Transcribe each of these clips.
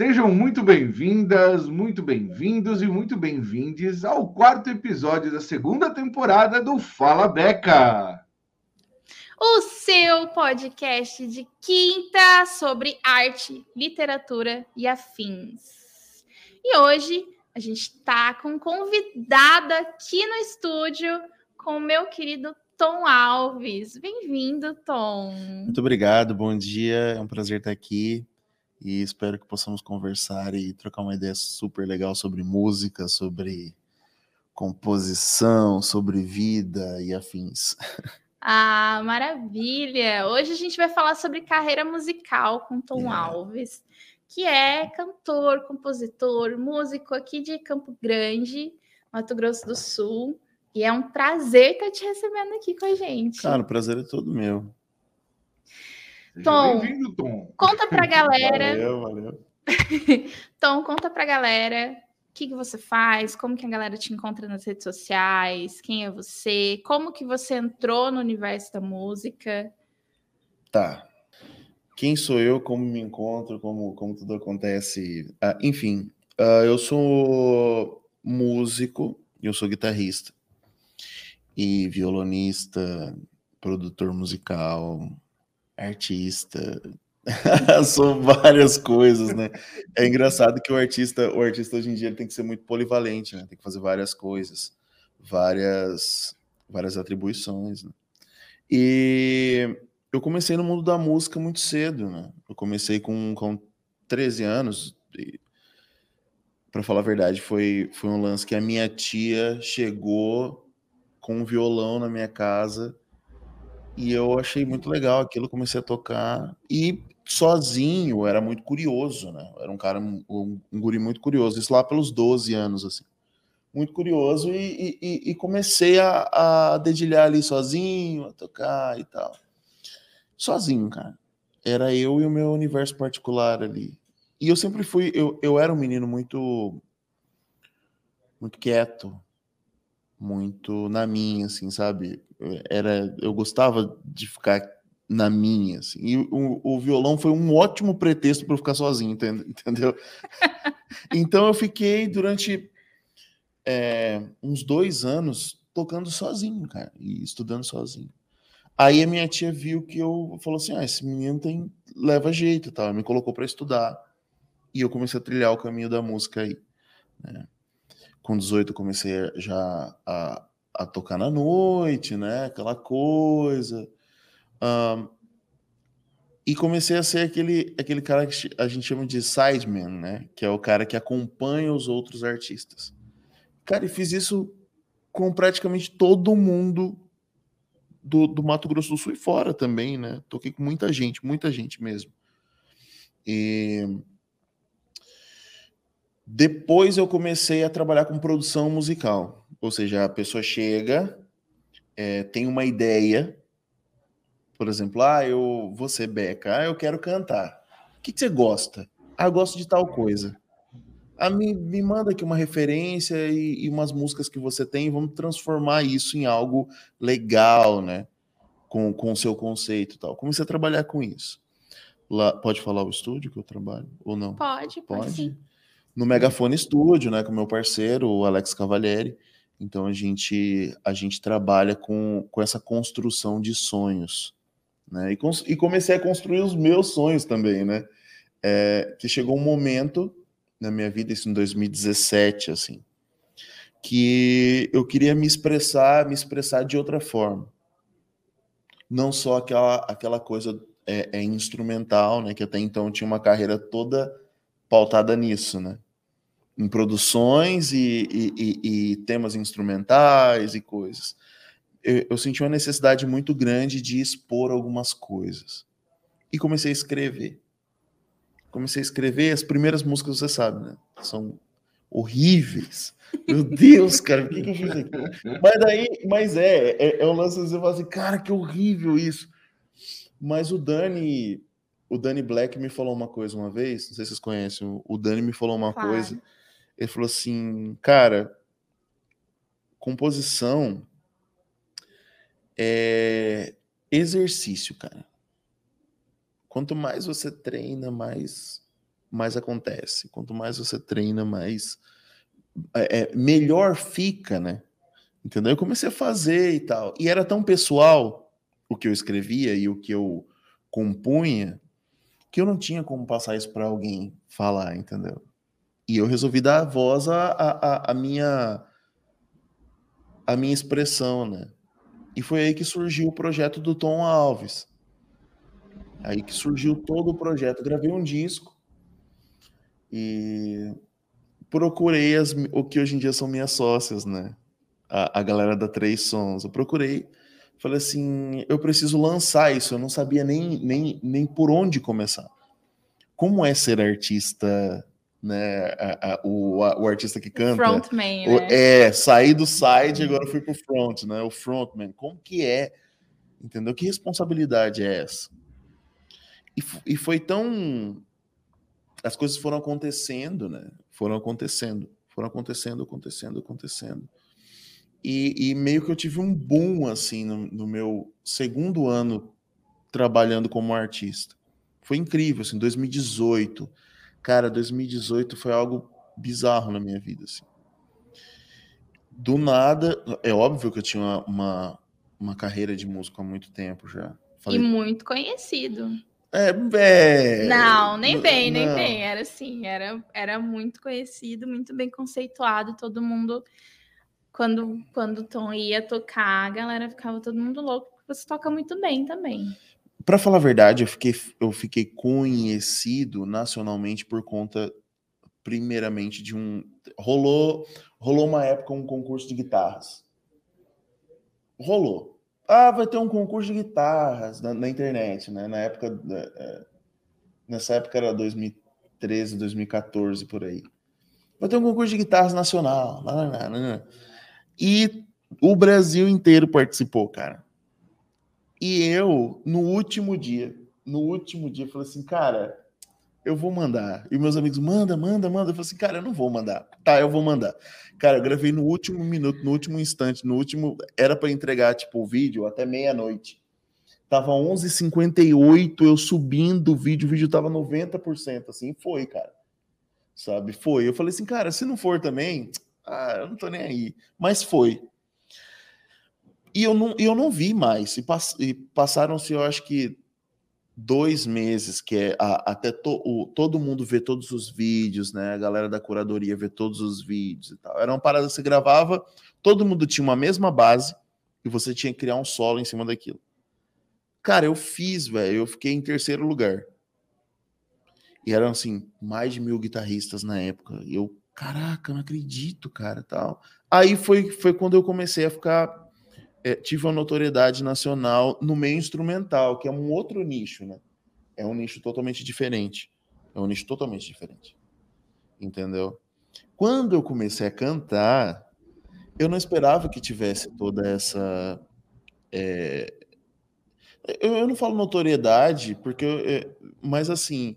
Sejam muito bem-vindas, muito bem-vindos e muito bem-vindes ao quarto episódio da segunda temporada do Fala Beca. O seu podcast de quinta sobre arte, literatura e afins. E hoje a gente está com um convidado aqui no estúdio com o meu querido Tom Alves. Bem-vindo, Tom. Muito obrigado, bom dia. É um prazer estar aqui e espero que possamos conversar e trocar uma ideia super legal sobre música, sobre composição, sobre vida e afins. Ah, maravilha! Hoje a gente vai falar sobre carreira musical com Tom yeah. Alves, que é cantor, compositor, músico aqui de Campo Grande, Mato Grosso do Sul. E é um prazer estar te recebendo aqui com a gente. Cara, o prazer é todo meu. Tom, Tom, conta pra galera. Valeu, valeu. Tom, conta pra galera o que, que você faz, como que a galera te encontra nas redes sociais, quem é você, como que você entrou no universo da música. Tá. Quem sou eu, como me encontro, como, como tudo acontece. Ah, enfim, uh, eu sou músico, eu sou guitarrista e violonista, produtor musical, artista, são várias coisas, né? É engraçado que o artista, o artista hoje em dia tem que ser muito polivalente, né? Tem que fazer várias coisas, várias, várias atribuições. Né? E eu comecei no mundo da música muito cedo, né? Eu comecei com, com 13 anos. Para falar a verdade, foi, foi um lance que a minha tia chegou com um violão na minha casa e eu achei muito legal aquilo, comecei a tocar e sozinho, era muito curioso, né? Era um cara, um, um guri muito curioso, isso lá pelos 12 anos, assim. Muito curioso e, e, e comecei a, a dedilhar ali sozinho, a tocar e tal. Sozinho, cara. Era eu e o meu universo particular ali. E eu sempre fui, eu, eu era um menino muito, muito quieto, muito na minha, assim, sabe? Era, eu gostava de ficar na minha, assim. E o, o violão foi um ótimo pretexto para eu ficar sozinho, entendeu? então eu fiquei durante é, uns dois anos tocando sozinho, cara, e estudando sozinho. Aí a minha tia viu que eu falou assim: ah, esse menino tem leva jeito, tal. me colocou para estudar e eu comecei a trilhar o caminho da música aí. Né? Com 18 comecei já a, a tocar na noite, né? Aquela coisa. Um, e comecei a ser aquele, aquele cara que a gente chama de sideman, né? Que é o cara que acompanha os outros artistas. Cara, e fiz isso com praticamente todo mundo do, do Mato Grosso do Sul e fora também, né? Toquei com muita gente, muita gente mesmo. E depois eu comecei a trabalhar com produção musical, ou seja, a pessoa chega, é, tem uma ideia, por exemplo, ah, eu vou ser Beca, ah, eu quero cantar. O que, que você gosta? Ah, eu gosto de tal coisa. Ah, me, me manda aqui uma referência e, e umas músicas que você tem, vamos transformar isso em algo legal, né? Com, com o seu conceito e tal. Comecei a trabalhar com isso. Lá, pode falar o estúdio que eu trabalho ou não? Pode, pode. pode? No Megafone Studio, né, com meu parceiro, o Alex Cavalieri. Então a gente a gente trabalha com, com essa construção de sonhos, né? E, e comecei a construir os meus sonhos também, né? É, que chegou um momento na minha vida, isso em 2017, assim, que eu queria me expressar, me expressar de outra forma. Não só aquela, aquela coisa é, é instrumental, né? Que até então tinha uma carreira toda pautada nisso, né? Em produções e, e, e, e temas instrumentais e coisas. Eu, eu, senti uma necessidade muito grande de expor algumas coisas. E comecei a escrever. Comecei a escrever, as primeiras músicas, você sabe, né? São horríveis. Meu Deus, cara, o que, que eu fiz aqui? Mas daí, mas é, é, é um lance você fala assim, cara, que horrível isso. Mas o Dani, o Danny Black me falou uma coisa uma vez, não sei se vocês conhecem, o Dani me falou uma claro. coisa. Ele falou assim, cara, composição é exercício, cara. Quanto mais você treina, mais mais acontece. Quanto mais você treina, mais é, é, melhor fica, né? Entendeu? Eu comecei a fazer e tal. E era tão pessoal o que eu escrevia e o que eu compunha que eu não tinha como passar isso para alguém falar, entendeu? E eu resolvi dar voz à, à minha a minha expressão, né? E foi aí que surgiu o projeto do Tom Alves. Aí que surgiu todo o projeto. Eu gravei um disco e procurei as, o que hoje em dia são minhas sócias, né? A, a galera da Três Sons. Eu procurei, falei assim: eu preciso lançar isso. Eu não sabia nem, nem, nem por onde começar. Como é ser artista né? A, a, o, a, o artista que canta. Frontman, né? É, sair do side agora fui pro front, né? O frontman. Como que é? Entendeu? Que responsabilidade é essa? E, e foi tão. As coisas foram acontecendo, né? Foram acontecendo, foram acontecendo, acontecendo, acontecendo. E, e meio que eu tive um boom, assim, no, no meu segundo ano trabalhando como artista. Foi incrível, assim, 2018 Cara, 2018 foi algo bizarro na minha vida, assim. Do nada, é óbvio que eu tinha uma, uma, uma carreira de músico há muito tempo já. Falei, e muito conhecido. É, é... Não, nem bem, nem bem. Era assim, era, era muito conhecido, muito bem conceituado. Todo mundo, quando, quando o Tom ia tocar, a galera ficava todo mundo louco, você toca muito bem também. Para falar a verdade, eu fiquei, eu fiquei conhecido nacionalmente por conta, primeiramente, de um. Rolou, rolou uma época um concurso de guitarras. Rolou. Ah, vai ter um concurso de guitarras na, na internet, né? Na época. É, nessa época era 2013, 2014, por aí. Vai ter um concurso de guitarras nacional. Lá, lá, lá, e o Brasil inteiro participou, cara. E eu, no último dia, no último dia, falei assim, cara, eu vou mandar. E meus amigos, manda, manda, manda. Eu falei assim, cara, eu não vou mandar. Tá, eu vou mandar. Cara, eu gravei no último minuto, no último instante, no último. Era para entregar, tipo, o vídeo até meia-noite. Tava 11h58, eu subindo o vídeo, o vídeo tava 90%, assim, foi, cara. Sabe? Foi. Eu falei assim, cara, se não for também, ah, eu não tô nem aí. Mas foi. E eu não, eu não vi mais. E, pass, e passaram-se, eu acho que dois meses, que é a, até to, o, todo mundo vê todos os vídeos, né? A galera da curadoria vê todos os vídeos e tal. Era uma parada que você gravava, todo mundo tinha uma mesma base e você tinha que criar um solo em cima daquilo. Cara, eu fiz, velho. Eu fiquei em terceiro lugar. E eram, assim, mais de mil guitarristas na época. E eu, caraca, não acredito, cara, tal. Aí foi, foi quando eu comecei a ficar é, tive uma notoriedade nacional no meio instrumental, que é um outro nicho, né? É um nicho totalmente diferente. É um nicho totalmente diferente. Entendeu? Quando eu comecei a cantar, eu não esperava que tivesse toda essa. É... Eu, eu, não falo notoriedade, porque. Eu, é... Mas assim.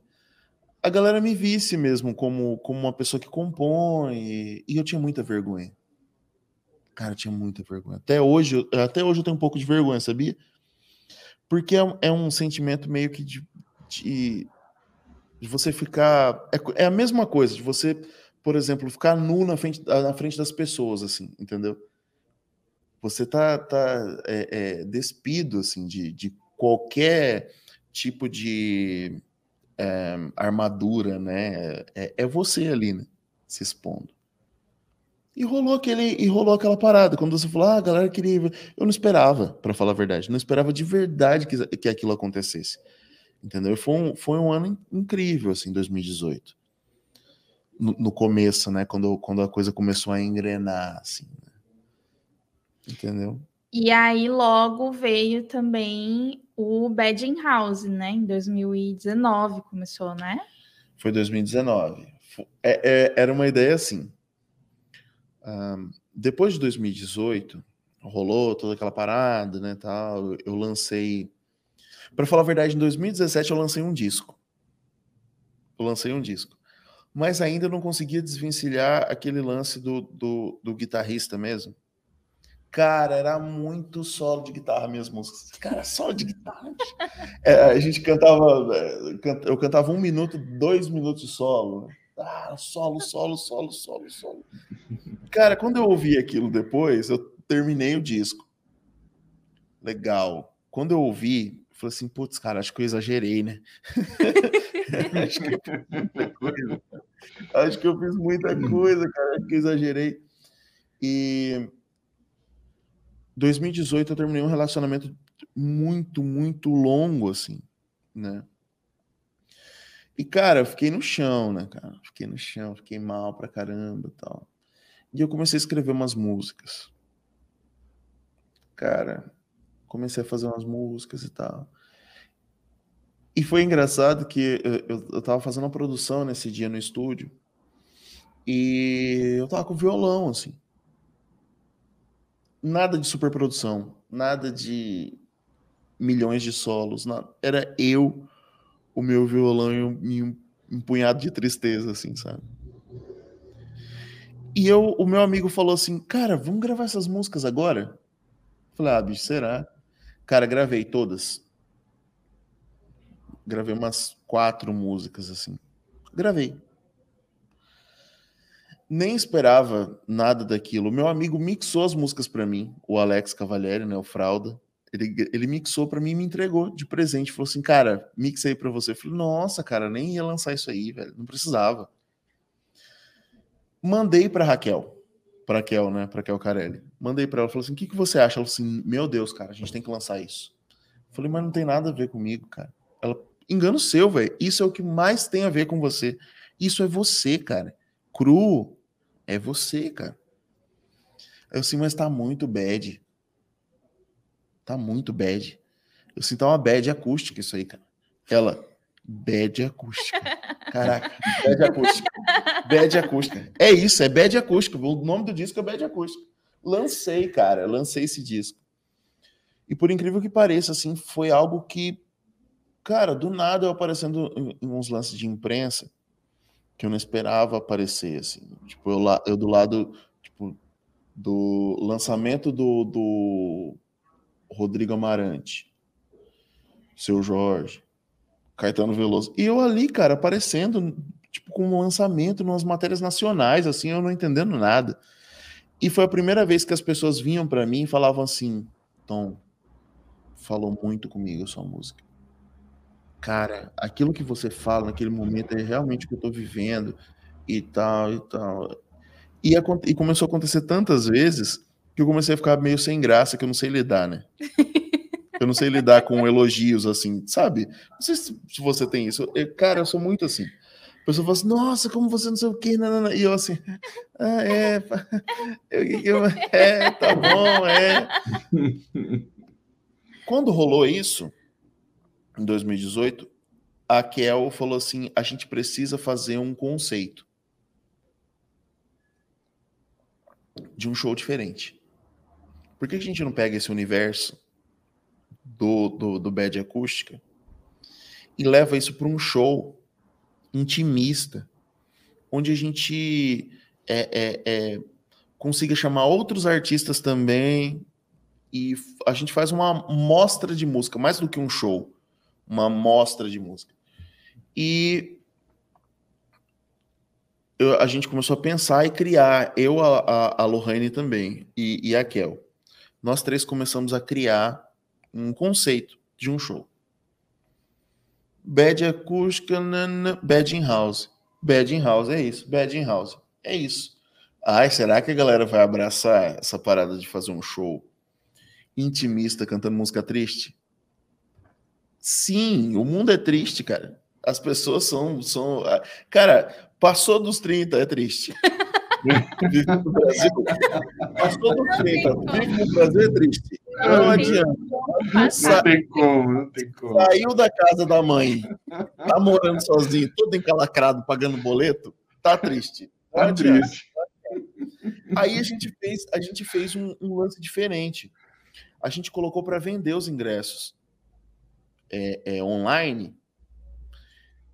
A galera me visse mesmo como, como uma pessoa que compõe, e eu tinha muita vergonha. Cara, tinha muita vergonha. Até hoje, até hoje eu tenho um pouco de vergonha, sabia? Porque é, um, é um sentimento meio que de, de, de você ficar. É, é, a mesma coisa, de você, por exemplo, ficar nu na frente, na frente das pessoas, assim, entendeu? Você tá, tá é, é, despido, assim, de, de qualquer tipo de é, armadura, né? É, é você ali, né? Se expondo. E rolou aquele e rolou aquela parada. Quando você falou, ah, a galera queria. Eu não esperava, para falar a verdade. Não esperava de verdade que, que aquilo acontecesse. Entendeu? Foi um, foi um ano incrível, assim, 2018. No, no começo, né? Quando, quando a coisa começou a engrenar, assim. Né? Entendeu? E aí logo veio também o Bad House, né? Em 2019 começou, né? Foi 2019. É, é, era uma ideia assim depois de 2018, rolou toda aquela parada, né, tal, eu lancei... Para falar a verdade, em 2017 eu lancei um disco. Eu lancei um disco. Mas ainda não conseguia desvencilhar aquele lance do, do, do guitarrista mesmo. Cara, era muito solo de guitarra músicas. Cara, solo de guitarra. É, a gente cantava, é, eu cantava um minuto, dois minutos de solo. Né? Ah, solo, solo, solo, solo, solo. Cara, quando eu ouvi aquilo depois, eu terminei o disco. Legal. Quando eu ouvi, eu falei assim, putz, cara, acho que eu exagerei, né? acho, que eu fiz muita coisa. acho que eu fiz muita coisa, cara, acho que eu exagerei. E 2018 eu terminei um relacionamento muito, muito longo, assim, né? E, cara, eu fiquei no chão, né, cara? Fiquei no chão, fiquei mal pra caramba e tal. E eu comecei a escrever umas músicas. Cara, comecei a fazer umas músicas e tal. E foi engraçado que eu, eu, eu tava fazendo uma produção nesse dia no estúdio. E eu tava com violão, assim nada de superprodução, nada de milhões de solos, nada. era eu, o meu violão e um, um punhado de tristeza, assim, sabe? E eu, o meu amigo falou assim, cara, vamos gravar essas músicas agora? Falei, ah, bicho, será? Cara, gravei todas. Gravei umas quatro músicas, assim. Gravei nem esperava nada daquilo. Meu amigo mixou as músicas para mim, o Alex Cavalieri, né, o Fralda. Ele, ele mixou para mim e me entregou de presente. Falou assim, cara, mixei para você. Eu falei, nossa, cara, nem ia lançar isso aí, velho. Não precisava. Mandei para Raquel, para Raquel, né, para Raquel Carelli. Mandei para ela, falou assim, o que, que você acha? Ela falou assim, meu Deus, cara, a gente tem que lançar isso. Eu falei, mas não tem nada a ver comigo, cara. Ela, engano seu, velho. Isso é o que mais tem a ver com você. Isso é você, cara. Cru, é você, cara. Eu sim, mas tá muito bad. Tá muito bad. Eu sinto uma bad acústica isso aí, cara. Ela, bad acústica. Caraca, bad acústica. Bad acústica. É isso, é bad acústica. O nome do disco é bad acústica. Lancei, cara, lancei esse disco. E por incrível que pareça, assim, foi algo que, cara, do nada eu aparecendo em uns lances de imprensa, que eu não esperava aparecer, assim. Tipo, eu, eu do lado, tipo, do lançamento do, do Rodrigo Amarante, Seu Jorge, Caetano Veloso. E eu ali, cara, aparecendo, tipo, com um lançamento, nas matérias nacionais, assim, eu não entendendo nada. E foi a primeira vez que as pessoas vinham para mim e falavam assim, Tom, falou muito comigo a sua música cara, aquilo que você fala naquele momento é realmente o que eu tô vivendo e tal e tal. E, e começou a acontecer tantas vezes que eu comecei a ficar meio sem graça, que eu não sei lidar, né? Eu não sei lidar com elogios assim, sabe? Não sei se, você tem isso. Eu, cara, eu sou muito assim. A pessoa fala assim, nossa, como você não sei o quê, e eu assim, ah, é, eu, eu, é, tá bom, é. Quando rolou isso, em 2018, a Kel falou assim: a gente precisa fazer um conceito de um show diferente. Por que a gente não pega esse universo do, do, do Bad Acústica e leva isso para um show intimista, onde a gente é, é, é, consiga chamar outros artistas também e a gente faz uma mostra de música, mais do que um show uma mostra de música. E a gente começou a pensar e criar, eu, a, a, a Lohane também, e, e a Kel. Nós três começamos a criar um conceito de um show. Bad acústica, bad in house. Bad in house, é isso. Bad in house, é isso. Ai, será que a galera vai abraçar essa parada de fazer um show intimista cantando música triste? Sim, o mundo é triste, cara. As pessoas são. são ah, cara, passou dos 30, é triste. Vive no Brasil. Passou dos 30, vive no Brasil é triste. Não adianta. Não tem como, não tem como. Saiu da casa da mãe, tá morando sozinho, todo encalacrado, pagando boleto, tá triste. Tá triste. Aí a gente fez, a gente fez um, um lance diferente. A gente colocou para vender os ingressos é, é, online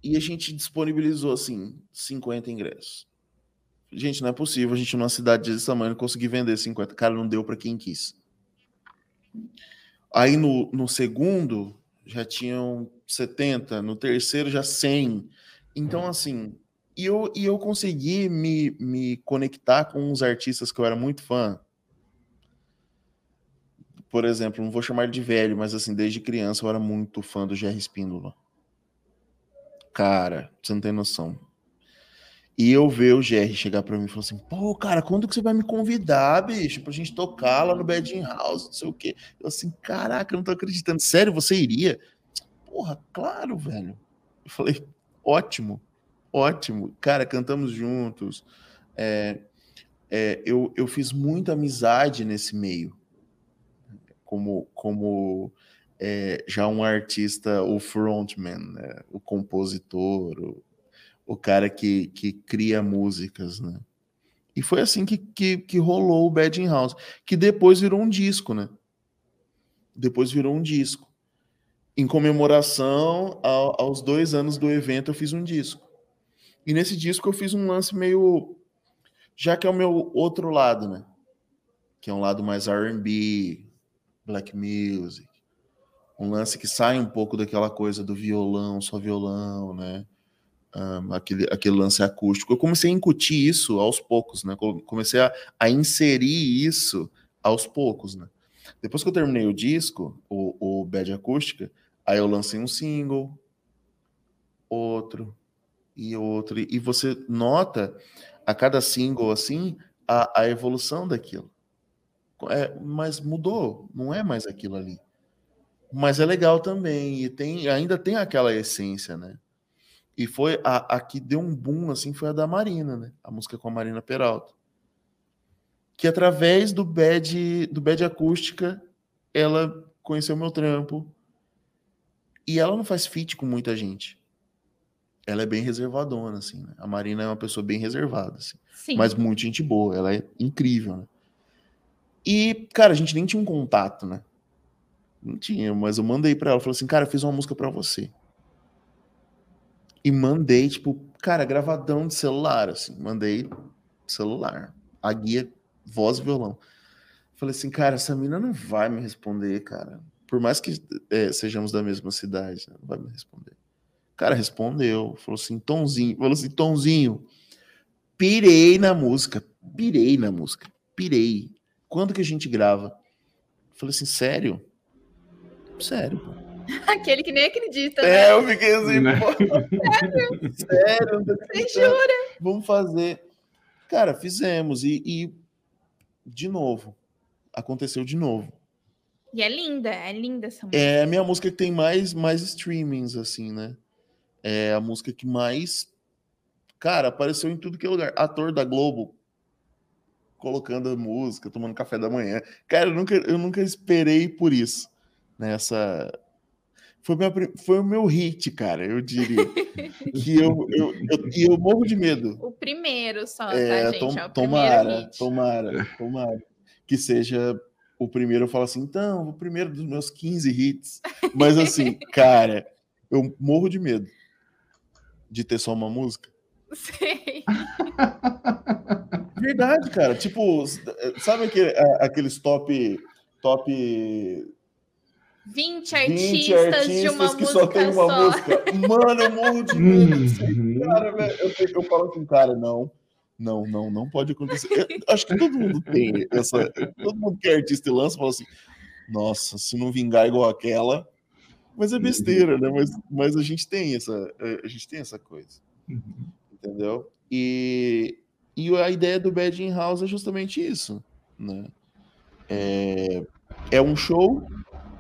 e a gente disponibilizou assim 50 ingressos. Gente, não é possível a gente numa cidade desse tamanho conseguir vender 50. Cara, não deu para quem quis. Aí no, no segundo já tinham 70, no terceiro já 100. Então, assim, e eu, e eu consegui me, me conectar com uns artistas que eu era muito fã. Por exemplo, não vou chamar de velho, mas assim, desde criança eu era muito fã do Jerry Espíndola. Cara, você não tem noção. E eu ver o GR chegar para mim e falar assim: pô, cara, quando que você vai me convidar, bicho, pra gente tocar lá no Bedding House, não sei o quê. Eu assim, caraca, eu não tô acreditando. Sério, você iria? Porra, claro, velho. Eu falei: ótimo, ótimo. Cara, cantamos juntos. É, é, eu, eu fiz muita amizade nesse meio. Como, como é, já um artista, o frontman, né? o compositor, o, o cara que, que cria músicas, né? E foi assim que, que, que rolou o Bad in House, que depois virou um disco, né? Depois virou um disco. Em comemoração ao, aos dois anos do evento, eu fiz um disco. E nesse disco eu fiz um lance meio. Já que é o meu outro lado, né? Que é um lado mais RB, black music, um lance que sai um pouco daquela coisa do violão, só violão, né? Um, aquele, aquele lance acústico. Eu comecei a incutir isso aos poucos, né? Comecei a, a inserir isso aos poucos, né? Depois que eu terminei o disco, o, o Bad Acústica, aí eu lancei um single, outro e outro, e você nota a cada single assim a, a evolução daquilo. É, mas mudou, não é mais aquilo ali. Mas é legal também, e tem, ainda tem aquela essência, né? E foi a, a que deu um boom, assim, foi a da Marina, né? A música com a Marina Peralta. Que através do bad, do bad acústica, ela conheceu meu trampo. E ela não faz feat com muita gente. Ela é bem reservadona, assim, né? A Marina é uma pessoa bem reservada, assim. Sim. Mas muito gente boa. Ela é incrível, né? E, cara, a gente nem tinha um contato, né? Não tinha, mas eu mandei para ela, falei assim, cara, fiz uma música para você. E mandei, tipo, cara, gravadão de celular, assim, mandei celular, a guia, voz e violão. Falei assim, cara, essa mina não vai me responder, cara. Por mais que é, sejamos da mesma cidade, não vai me responder. Cara, respondeu, falou assim, Tonzinho, falou assim, Tonzinho, pirei na música, pirei na música, pirei. Quando que a gente grava? Falei assim, sério? Sério, pô. Aquele que nem acredita. É, né? eu fiquei assim, né? pô. Sério? Sério? Você jura? Vamos fazer. Cara, fizemos. E, e, de novo, aconteceu de novo. E é linda, é linda essa música. É a minha música que tem mais, mais streamings, assim, né? É a música que mais. Cara, apareceu em tudo que é lugar. Ator da Globo colocando a música, tomando café da manhã. Cara, eu nunca, eu nunca esperei por isso nessa. Foi, minha, foi o meu hit, cara, eu diria. que eu, eu, eu, eu morro de medo. O primeiro só, tá, é, tá, gente? Tom, é o tomara, tomara, tomara. Que seja o primeiro, eu falo assim, então, o primeiro dos meus 15 hits. Mas assim, cara, eu morro de medo de ter só uma música. Sei. Verdade, cara. Tipo, sabe aquele, aqueles top top 20 artistas, 20 artistas de uma que só tem uma só. música. Mano, eu morro de medo. Uhum. cara, velho. Eu, eu falo assim, cara, não. Não, não, não pode acontecer. Eu, acho que todo mundo tem essa. Todo mundo que é artista e lança fala assim: nossa, se não vingar igual aquela. Mas é besteira, né? Mas, mas a gente tem essa, a gente tem essa coisa. Uhum. Entendeu? E, e a ideia do Bad in House é justamente isso, né? É, é um show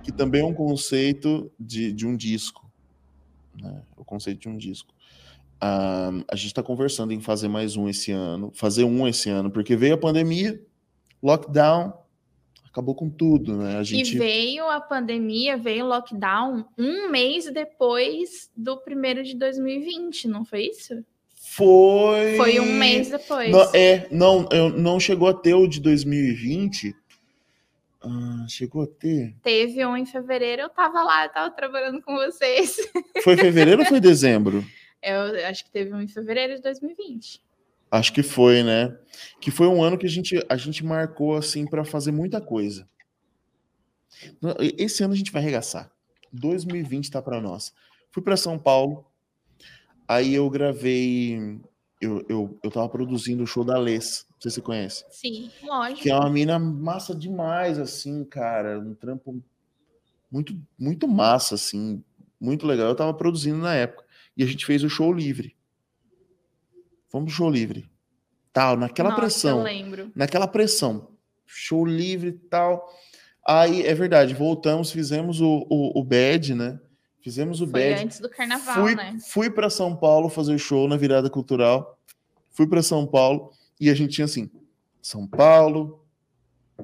que também é um conceito de, de um disco. Né? O conceito de um disco. Um, a gente está conversando em fazer mais um esse ano, fazer um esse ano, porque veio a pandemia, lockdown, acabou com tudo, né? A gente... E veio a pandemia, veio o lockdown um mês depois do primeiro de 2020, não foi isso? Foi. Foi um mês depois. Não, é, não, eu, não chegou a ter o de 2020 ah, chegou a ter? Teve um em fevereiro, eu tava lá, eu tava trabalhando com vocês. Foi fevereiro ou foi dezembro? Eu acho que teve um em fevereiro de 2020. Acho que foi, né? Que foi um ano que a gente, a gente marcou assim para fazer muita coisa. Esse ano a gente vai arregaçar. 2020 tá para nós. Fui para São Paulo, aí eu gravei. Eu, eu, eu tava produzindo o show da Les, não sei se você conhece. Sim, lógico. Que é uma mina massa demais, assim, cara. Um trampo muito, muito massa, assim, muito legal. Eu tava produzindo na época. E a gente fez o show livre. Vamos show livre. Tal, naquela Nossa, pressão. Eu lembro. Naquela pressão. Show livre e tal. Aí, é verdade, voltamos, fizemos o, o, o bad, né? Fizemos o Foi bad. antes do carnaval, fui, né? Fui para São Paulo fazer show na virada cultural. Fui para São Paulo e a gente tinha assim: São Paulo,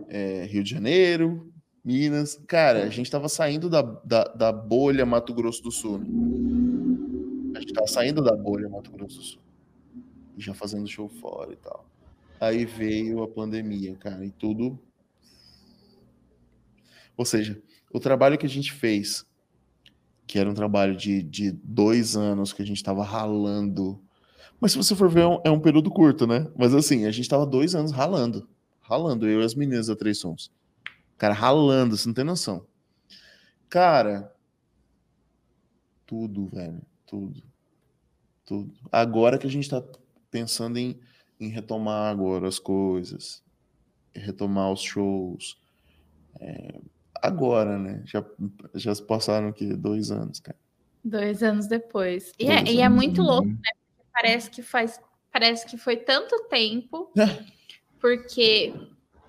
é, Rio de Janeiro, Minas. Cara, a gente tava saindo da, da, da bolha Mato Grosso do Sul. Né? A gente tava saindo da bolha Mato Grosso do Sul. E já fazendo show fora e tal. Aí veio a pandemia, cara, e tudo. Ou seja, o trabalho que a gente fez, que era um trabalho de, de dois anos que a gente tava ralando. Mas se você for ver, é um, é um período curto, né? Mas assim, a gente tava dois anos ralando. Ralando, eu e as meninas da Três Sons. Cara, ralando, você não tem noção. Cara, tudo, velho, tudo. Tudo. Agora que a gente tá pensando em, em retomar agora as coisas, retomar os shows. É, agora, né? Já, já se passaram aqui dois anos, cara. Dois anos depois. E, Dois é, e é anos, muito né? louco, né? Parece que faz. Parece que foi tanto tempo, porque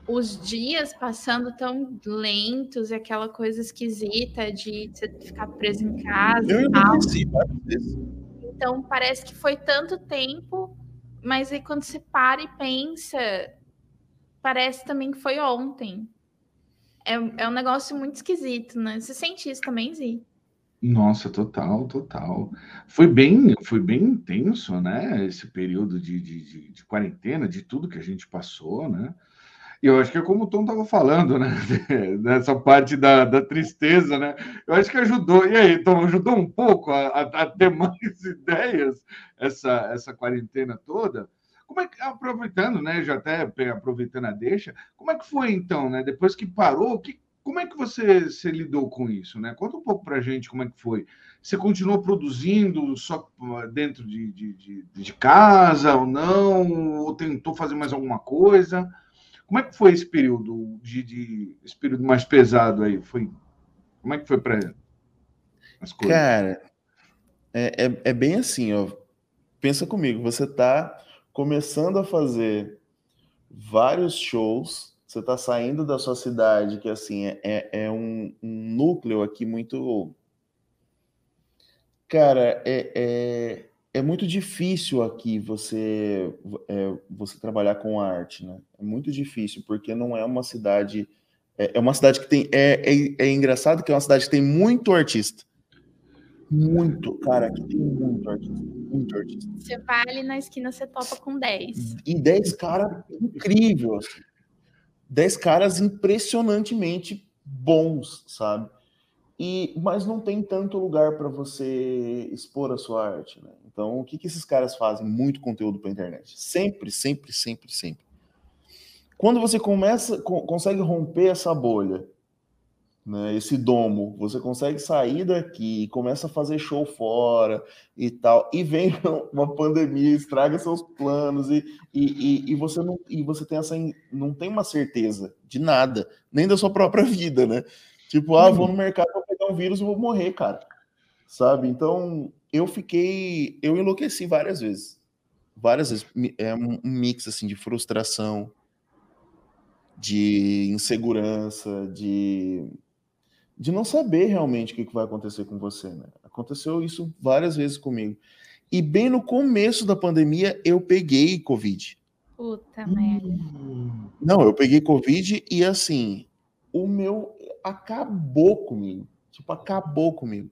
os dias passando tão lentos e aquela coisa esquisita de você ficar preso em casa Eu enlouqueci várias vezes. Então parece que foi tanto tempo, mas aí quando você para e pensa, parece também que foi ontem. É, é um negócio muito esquisito, né? Você sente isso também, Zi? Nossa, total, total. Foi bem, foi bem intenso, né? Esse período de, de, de, de quarentena, de tudo que a gente passou, né? E eu acho que é como o Tom estava falando, né? Nessa parte da, da tristeza, né? Eu acho que ajudou. E aí, Tom, ajudou um pouco a, a, a ter mais ideias essa, essa quarentena toda? Como é que, aproveitando, né? Já até aproveitando a deixa, como é que foi então, né? Depois que parou, que, como é que você, você lidou com isso, né? Conta um pouco pra gente como é que foi. Você continuou produzindo só dentro de, de, de, de casa ou não? Ou tentou fazer mais alguma coisa? Como é que foi esse período de, de esse período mais pesado aí? Foi como é que foi para as coisas? Cara, é, é, é bem assim, ó. Pensa comigo, você tá começando a fazer vários shows, você tá saindo da sua cidade, que assim é, é, é um, um núcleo aqui muito. Cara, é, é, é muito difícil aqui você é, você trabalhar com arte, né? É muito difícil porque não é uma cidade é, é uma cidade que tem é, é, é, engraçado que é uma cidade que tem muito artista, muito cara, aqui tem muito artista, muito artista. Você vai ali na esquina, você topa com 10. E 10 caras incrível, assim. 10 caras impressionantemente bons, sabe? E, mas não tem tanto lugar para você expor a sua arte, né? Então, o que, que esses caras fazem? Muito conteúdo para internet. Sempre, sempre, sempre, sempre. Quando você começa, co consegue romper essa bolha, né, esse domo, você consegue sair daqui começa a fazer show fora e tal, e vem uma pandemia, estraga seus planos e, e, e, e você não e você tem essa não tem uma certeza de nada, nem da sua própria vida, né? Tipo, ah, vou no mercado para pegar um vírus e vou morrer, cara. Sabe? Então, eu fiquei, eu enlouqueci várias vezes. Várias vezes. É um mix assim de frustração, de insegurança, de de não saber realmente o que vai acontecer com você, né? Aconteceu isso várias vezes comigo. E bem no começo da pandemia eu peguei Covid. Puta merda. Não, eu peguei Covid e assim, o meu acabou comigo. Tipo, acabou comigo.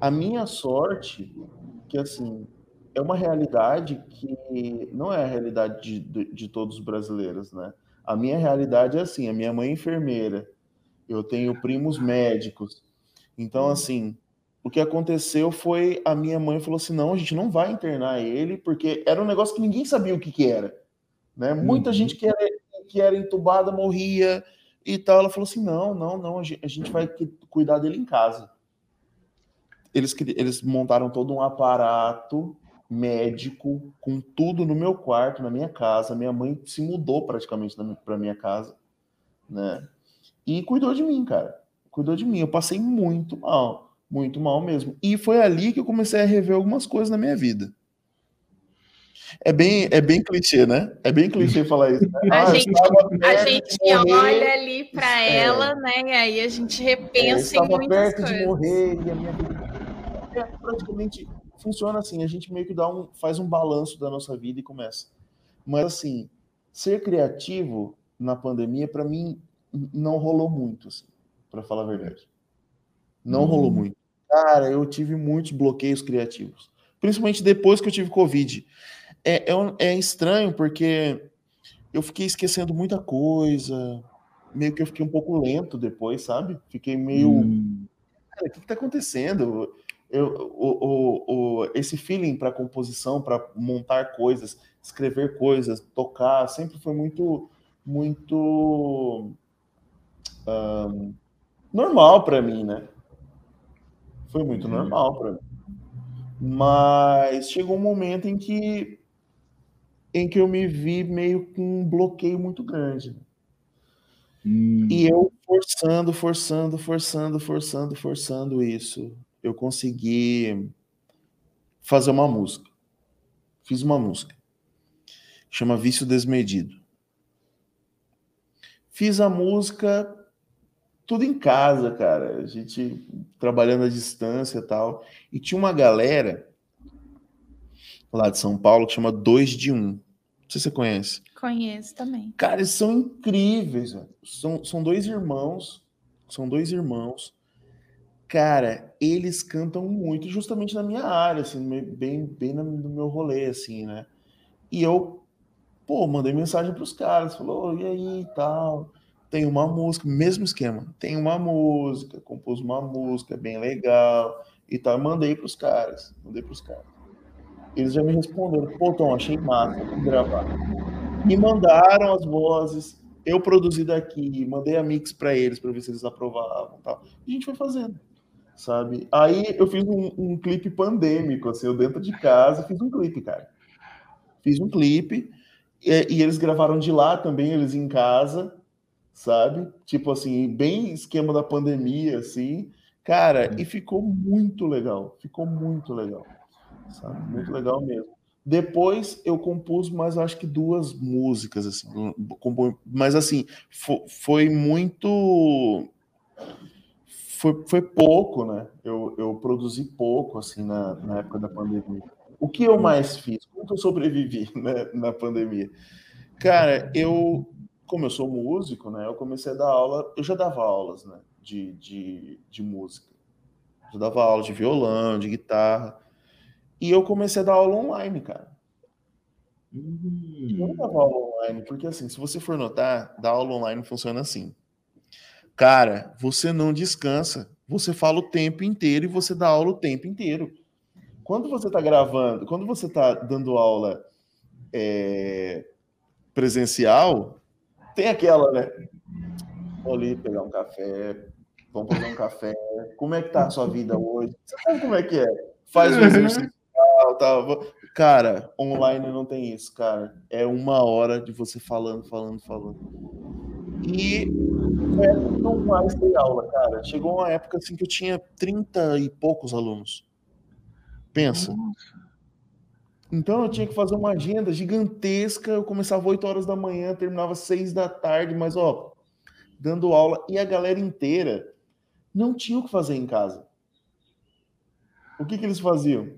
A minha sorte, que assim, é uma realidade que não é a realidade de, de, de todos os brasileiros, né? A minha realidade é assim, a minha mãe é enfermeira, eu tenho primos médicos. Então, assim, o que aconteceu foi a minha mãe falou assim: não, a gente não vai internar ele, porque era um negócio que ninguém sabia o que, que era. Né? Muita uhum. gente que era, que era entubada morria e tal. Ela falou assim: não, não, não, a gente vai cuidar dele em casa. Eles, eles montaram todo um aparato médico com tudo no meu quarto, na minha casa. Minha mãe se mudou praticamente para minha casa, né? E cuidou de mim, cara. Cuidou de mim. Eu passei muito mal muito mal mesmo. E foi ali que eu comecei a rever algumas coisas na minha vida. É bem, é bem clichê, né? É bem clichê falar isso. Né? A, ah, gente, a gente olha ali para é. ela, né? E aí a gente repensa é, em muitas perto coisas. de morrer e a minha vida é, praticamente funciona assim. A gente meio que dá um, faz um balanço da nossa vida e começa. Mas assim, ser criativo na pandemia para mim não rolou muito, assim, para falar a verdade. Não hum. rolou muito. Cara, eu tive muitos bloqueios criativos. Principalmente depois que eu tive Covid. É, é, é estranho porque eu fiquei esquecendo muita coisa. Meio que eu fiquei um pouco lento depois, sabe? Fiquei meio. Hum. Cara, o que, está acontecendo? Eu, o, o, o, esse feeling para composição, para montar coisas, escrever coisas, tocar, sempre foi muito, muito um, normal para mim, né? Foi muito uhum. normal para mim. Mas chegou um momento em que em que eu me vi meio com um bloqueio muito grande. Hum. E eu forçando, forçando, forçando, forçando, forçando isso, eu consegui fazer uma música. Fiz uma música. Chama Vício Desmedido. Fiz a música tudo em casa, cara. A gente trabalhando à distância e tal. E tinha uma galera lá de São Paulo que chama 2 de 1. Um. Não sei se você conhece. Conheço também. Cara, eles são incríveis. São, são dois irmãos. São dois irmãos. Cara, eles cantam muito, justamente na minha área, assim, bem, bem no meu rolê, assim, né? E eu, pô, mandei mensagem para os caras, falou, e aí e tal tem uma música, mesmo esquema, tem uma música, compus uma música bem legal e tal, mandei para os caras, mandei para os caras. Eles já me responderam, pô, Tom, achei massa, vou gravar. Me mandaram as vozes, eu produzi daqui, mandei a mix para eles para ver se eles aprovavam, tal. E a gente foi fazendo, sabe? Aí eu fiz um, um clipe pandêmico, assim, eu dentro de casa fiz um clipe, cara. Fiz um clipe e, e eles gravaram de lá também, eles em casa sabe? Tipo assim, bem esquema da pandemia, assim. Cara, e ficou muito legal. Ficou muito legal. Sabe? Muito legal mesmo. Depois eu compus mais, acho que duas músicas, assim. Mas assim, foi muito. Foi, foi pouco, né? Eu, eu produzi pouco, assim, na, na época da pandemia. O que eu mais fiz? Como eu sobrevivi né, na pandemia? Cara, eu como eu sou músico, né, eu comecei a dar aula, eu já dava aulas, né, de, de, de música. Eu dava aula de violão, de guitarra. E eu comecei a dar aula online, cara. Hum. Eu dava aula online, porque assim, se você for notar, dar aula online funciona assim. Cara, você não descansa. Você fala o tempo inteiro e você dá aula o tempo inteiro. Quando você está gravando, quando você está dando aula é, presencial, tem aquela, né? Vou ali pegar um café, vamos fazer um café. Como é que tá a sua vida hoje? Você sabe como é que é? Faz um exercício tal, tal. Cara, online não tem isso, cara. É uma hora de você falando, falando, falando. E é, não mais dei aula, cara. Chegou uma época assim que eu tinha 30 e poucos alunos. Pensa. Nossa. Então eu tinha que fazer uma agenda gigantesca. Eu começava 8 horas da manhã, terminava 6 da tarde, mas ó, dando aula e a galera inteira não tinha o que fazer em casa. O que, que eles faziam?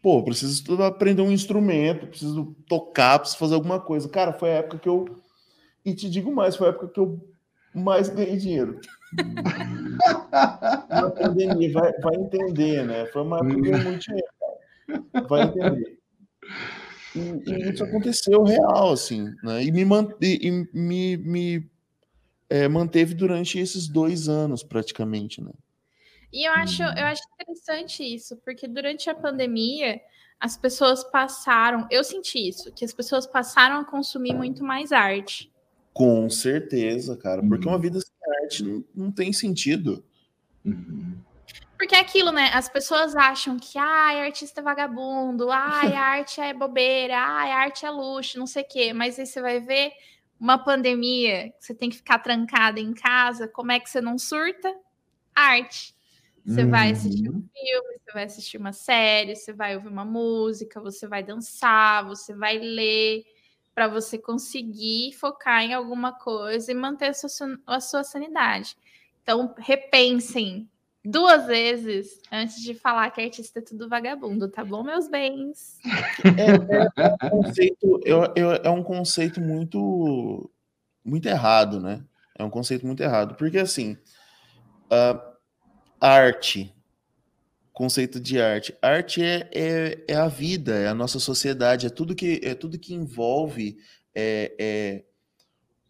Pô, preciso aprender um instrumento, preciso tocar, preciso fazer alguma coisa. Cara, foi a época que eu. E te digo mais, foi a época que eu mais ganhei dinheiro. Na pandemia, vai, vai entender, né? Foi uma época que eu ganhei muito dinheiro. Vai entender. E, e, isso aconteceu real, assim, né? E me, e, me, me é, manteve durante esses dois anos, praticamente, né? E eu acho, eu acho interessante isso, porque durante a pandemia as pessoas passaram, eu senti isso, que as pessoas passaram a consumir muito mais arte. Com certeza, cara, porque uma vida sem arte não, não tem sentido. Uhum. Porque é aquilo, né? As pessoas acham que ai, artista é vagabundo, ai, arte é bobeira, ai, arte é luxo, não sei o quê. Mas aí você vai ver uma pandemia, você tem que ficar trancada em casa, como é que você não surta? Arte. Você uhum. vai assistir um filme, você vai assistir uma série, você vai ouvir uma música, você vai dançar, você vai ler, para você conseguir focar em alguma coisa e manter a sua, a sua sanidade. Então, repensem duas vezes antes de falar que artista é tudo vagabundo, tá bom, meus bens? É, é, um, conceito, é, é um conceito muito, muito errado, né? É um conceito muito errado, porque assim, uh, arte, conceito de arte, arte é, é, é, a vida, é a nossa sociedade, é tudo que é tudo que envolve é, é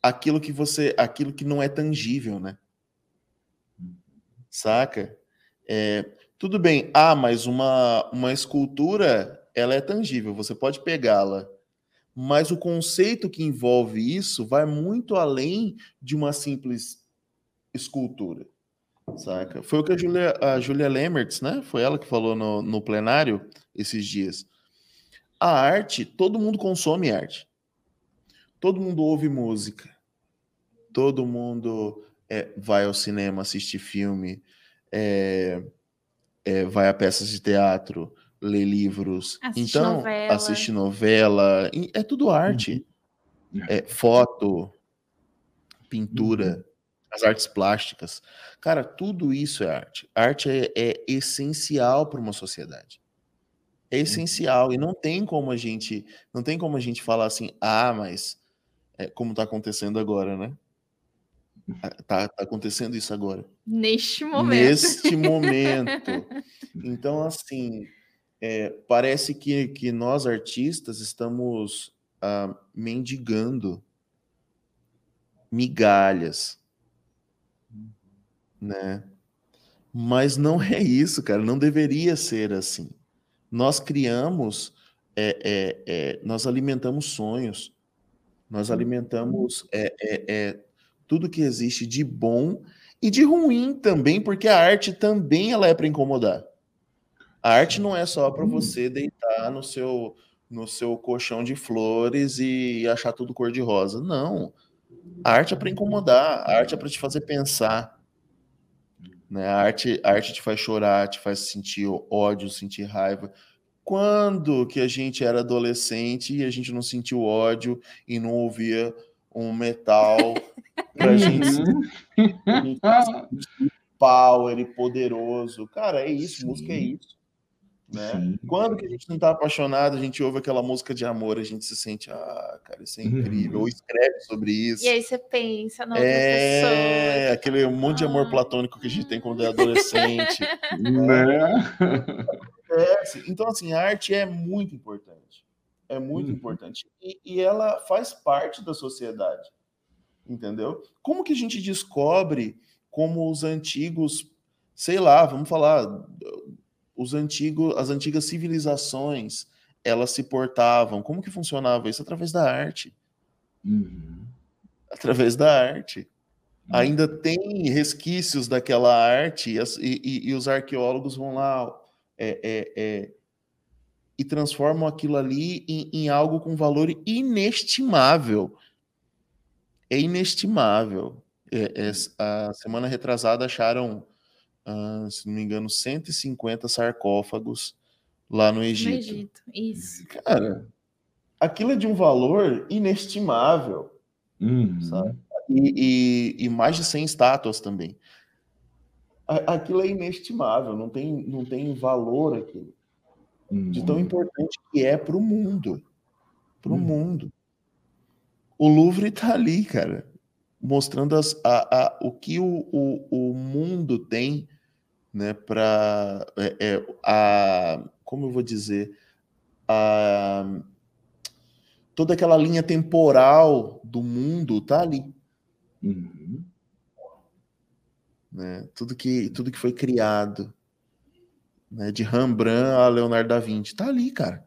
aquilo que você, aquilo que não é tangível, né? Saca? É, tudo bem, ah, mas uma, uma escultura, ela é tangível, você pode pegá-la, mas o conceito que envolve isso vai muito além de uma simples escultura, saca? Foi o que a Julia, a Julia Lemertz, né? Foi ela que falou no, no plenário esses dias. A arte, todo mundo consome arte. Todo mundo ouve música. Todo mundo é, vai ao cinema assistir filme, é, é, vai a peças de teatro, lê livros, assiste então novela. assiste novela, é tudo arte, uhum. é foto, pintura, uhum. as artes plásticas, cara, tudo isso é arte. Arte é, é essencial para uma sociedade. É uhum. essencial e não tem como a gente, não tem como a gente falar assim, ah, mas é como está acontecendo agora, né? Tá, tá acontecendo isso agora. Neste momento. Neste momento. Então, assim, é, parece que, que nós artistas estamos ah, mendigando migalhas, né? Mas não é isso, cara. Não deveria ser assim. Nós criamos, é, é, é nós alimentamos sonhos, nós alimentamos é, é, é tudo que existe de bom e de ruim também, porque a arte também ela é para incomodar. A arte não é só para você deitar no seu no seu colchão de flores e achar tudo cor de rosa. Não. A arte é para incomodar, a arte é para te fazer pensar. Né? A, arte, a arte te faz chorar, te faz sentir ódio, sentir raiva. Quando que a gente era adolescente e a gente não sentiu ódio e não ouvia um metal pra gente, gente power e poderoso. Cara, é isso, Sim. música é isso. Né? Quando que a gente não tá apaixonado, a gente ouve aquela música de amor, a gente se sente, ah, cara, isso é incrível, uhum. ou escreve sobre isso. E aí você pensa na é, aquele monte de amor ah. platônico que a gente tem quando é adolescente. né? É, então, assim, a arte é muito importante é muito uhum. importante. E, e, ela faz parte da sociedade, entendeu? Como que a gente descobre como os antigos, sei lá, vamos falar, os antigos, as antigas civilizações, elas se portavam? Como que funcionava isso? Através da arte. Uhum. Através da arte. Uhum. Ainda tem resquícios daquela arte e, e, e os arqueólogos vão lá é, é, é, e transformam aquilo ali em, em algo com valor inestimável. É inestimável. É, é, a semana retrasada acharam, uh, se não me engano, 150 sarcófagos lá no Egito. No Egito, isso. Cara, aquilo é de um valor inestimável, uhum. sabe? E, e, e, mais de 100 estátuas também. Aquilo é inestimável, não tem, não tem valor aquilo de tão uhum. importante que é para o mundo. Para o hum. mundo. O Louvre está ali, cara, mostrando as, a, a, o que o, o, o mundo tem né, para. É, é, a, como eu vou dizer? A, toda aquela linha temporal do mundo está ali. Uhum. né? Tudo que tudo que foi criado, né? De Rembrandt a Leonardo da Vinci, tá ali, cara.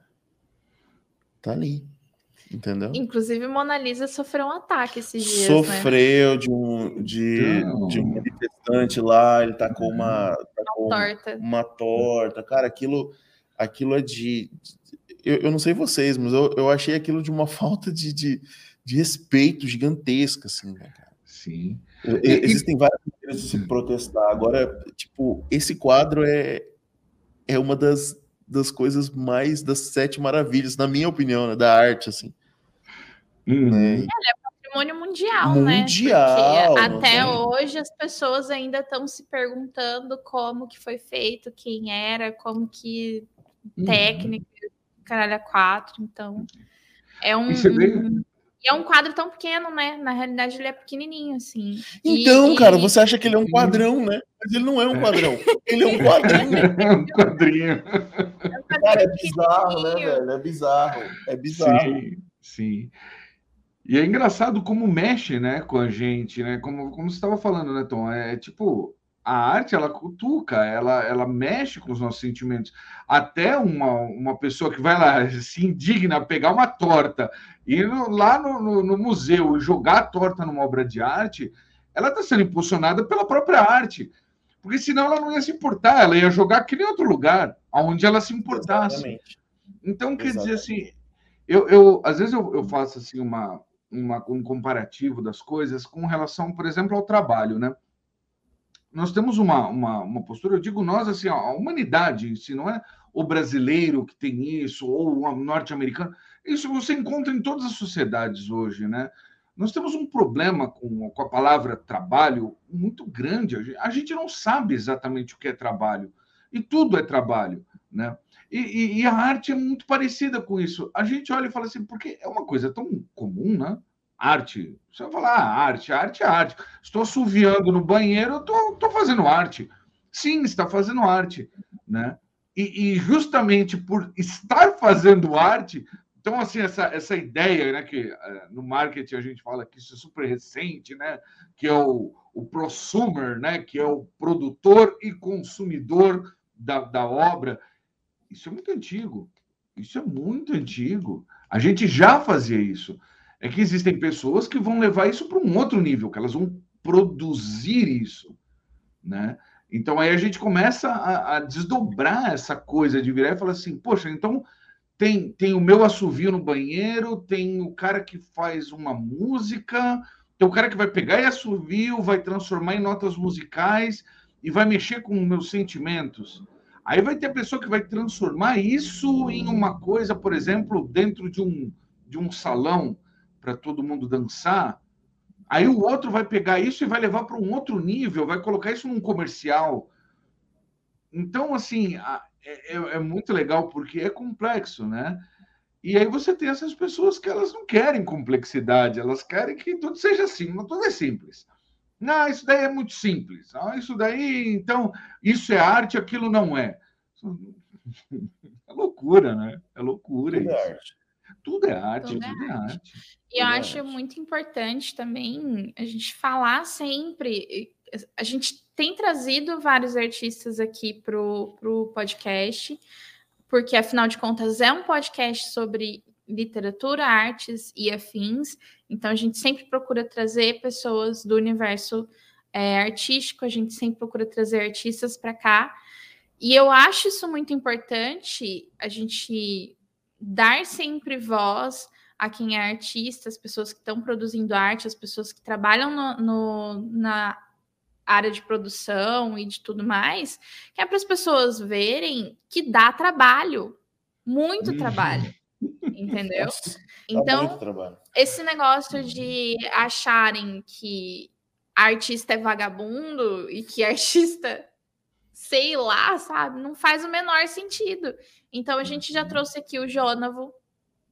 Tá ali. Entendeu? Inclusive, Mona Lisa sofreu um ataque esses dias. Né? Sofreu né? de, um, de, de um manifestante lá, ele tacou uma, tacou uma torta. Uma torta. Cara, aquilo, aquilo é de. Eu, eu não sei vocês, mas eu, eu achei aquilo de uma falta de, de, de respeito gigantesca, assim, né, cara? Sim. Existem várias maneiras de se protestar. Agora, tipo, esse quadro é, é uma das, das coisas mais das sete maravilhas, na minha opinião, né, da arte, assim. Uhum. Né? Ele é patrimônio mundial, né? mundial né? Porque até hoje as pessoas ainda estão se perguntando como que foi feito, quem era, como que uhum. técnica, caralho, a quatro. Então, é um, um e é um quadro tão pequeno, né? Na realidade, ele é pequenininho, assim. Então, e, cara, você acha que ele é um quadrão, né? Mas ele não é um quadrão. Ele é um quadrinho. é um quadrinho. Cara, é bizarro, né, velho? É bizarro. É bizarro. Sim, sim. E é engraçado como mexe, né, com a gente, né? Como, como você estava falando, né, Tom? É tipo, a arte, ela cutuca, ela, ela mexe com os nossos sentimentos. Até uma, uma pessoa que vai lá, se indigna, pegar uma torta, ir no, lá no, no, no museu e jogar a torta numa obra de arte, ela está sendo impulsionada pela própria arte. Porque senão ela não ia se importar, ela ia jogar aquele outro lugar, onde ela se importasse. Exatamente. Então, quer Exatamente. dizer assim, eu, eu às vezes eu, eu faço assim uma, uma, um comparativo das coisas com relação, por exemplo, ao trabalho, né? Nós temos uma, uma, uma postura, eu digo nós, assim, a humanidade, se não é o brasileiro que tem isso, ou o norte-americano, isso você encontra em todas as sociedades hoje, né? Nós temos um problema com, com a palavra trabalho muito grande. A gente não sabe exatamente o que é trabalho. E tudo é trabalho, né? E, e, e, a arte é muito parecida com isso. A gente olha e fala assim, porque é uma coisa tão comum, né? Arte. Você vai falar, ah, arte, arte, arte. Estou assoviando no banheiro, estou fazendo arte. Sim, está fazendo arte, né? E, e, justamente por estar fazendo arte, então, assim, essa, essa ideia, né, que uh, no marketing a gente fala que isso é super recente, né, que é o, o prosumer, né, que é o produtor e consumidor da, da obra, isso é muito antigo. Isso é muito antigo. A gente já fazia isso. É que existem pessoas que vão levar isso para um outro nível, que elas vão produzir isso, né? Então aí a gente começa a, a desdobrar essa coisa de virar e falar assim, poxa, então tem, tem o meu assovio no banheiro, tem o cara que faz uma música, tem o cara que vai pegar esse assovio, vai transformar em notas musicais e vai mexer com meus sentimentos. Aí vai ter a pessoa que vai transformar isso em uma coisa, por exemplo, dentro de um, de um salão para todo mundo dançar. Aí o outro vai pegar isso e vai levar para um outro nível, vai colocar isso num comercial. Então, assim, é, é, é muito legal porque é complexo, né? E aí você tem essas pessoas que elas não querem complexidade, elas querem que tudo seja assim, não tudo é simples. Não, isso daí é muito simples. Ah, isso daí, então, isso é arte, aquilo não é. É loucura, né? É loucura é isso. Arte. Tudo é arte, tudo, tudo é, arte. arte. E eu é acho arte. muito importante também a gente falar sempre. A gente tem trazido vários artistas aqui para o podcast, porque afinal de contas é um podcast sobre literatura, artes e afins. Então a gente sempre procura trazer pessoas do universo é, artístico, a gente sempre procura trazer artistas para cá. E eu acho isso muito importante, a gente dar sempre voz a quem é artista, as pessoas que estão produzindo arte, as pessoas que trabalham no, no, na área de produção e de tudo mais, que é para as pessoas verem que dá trabalho, muito uhum. trabalho. Entendeu? Nossa, então, esse negócio de acharem que artista é vagabundo e que artista, sei lá, sabe, não faz o menor sentido. Então, a gente já uhum. trouxe aqui o Jônavo,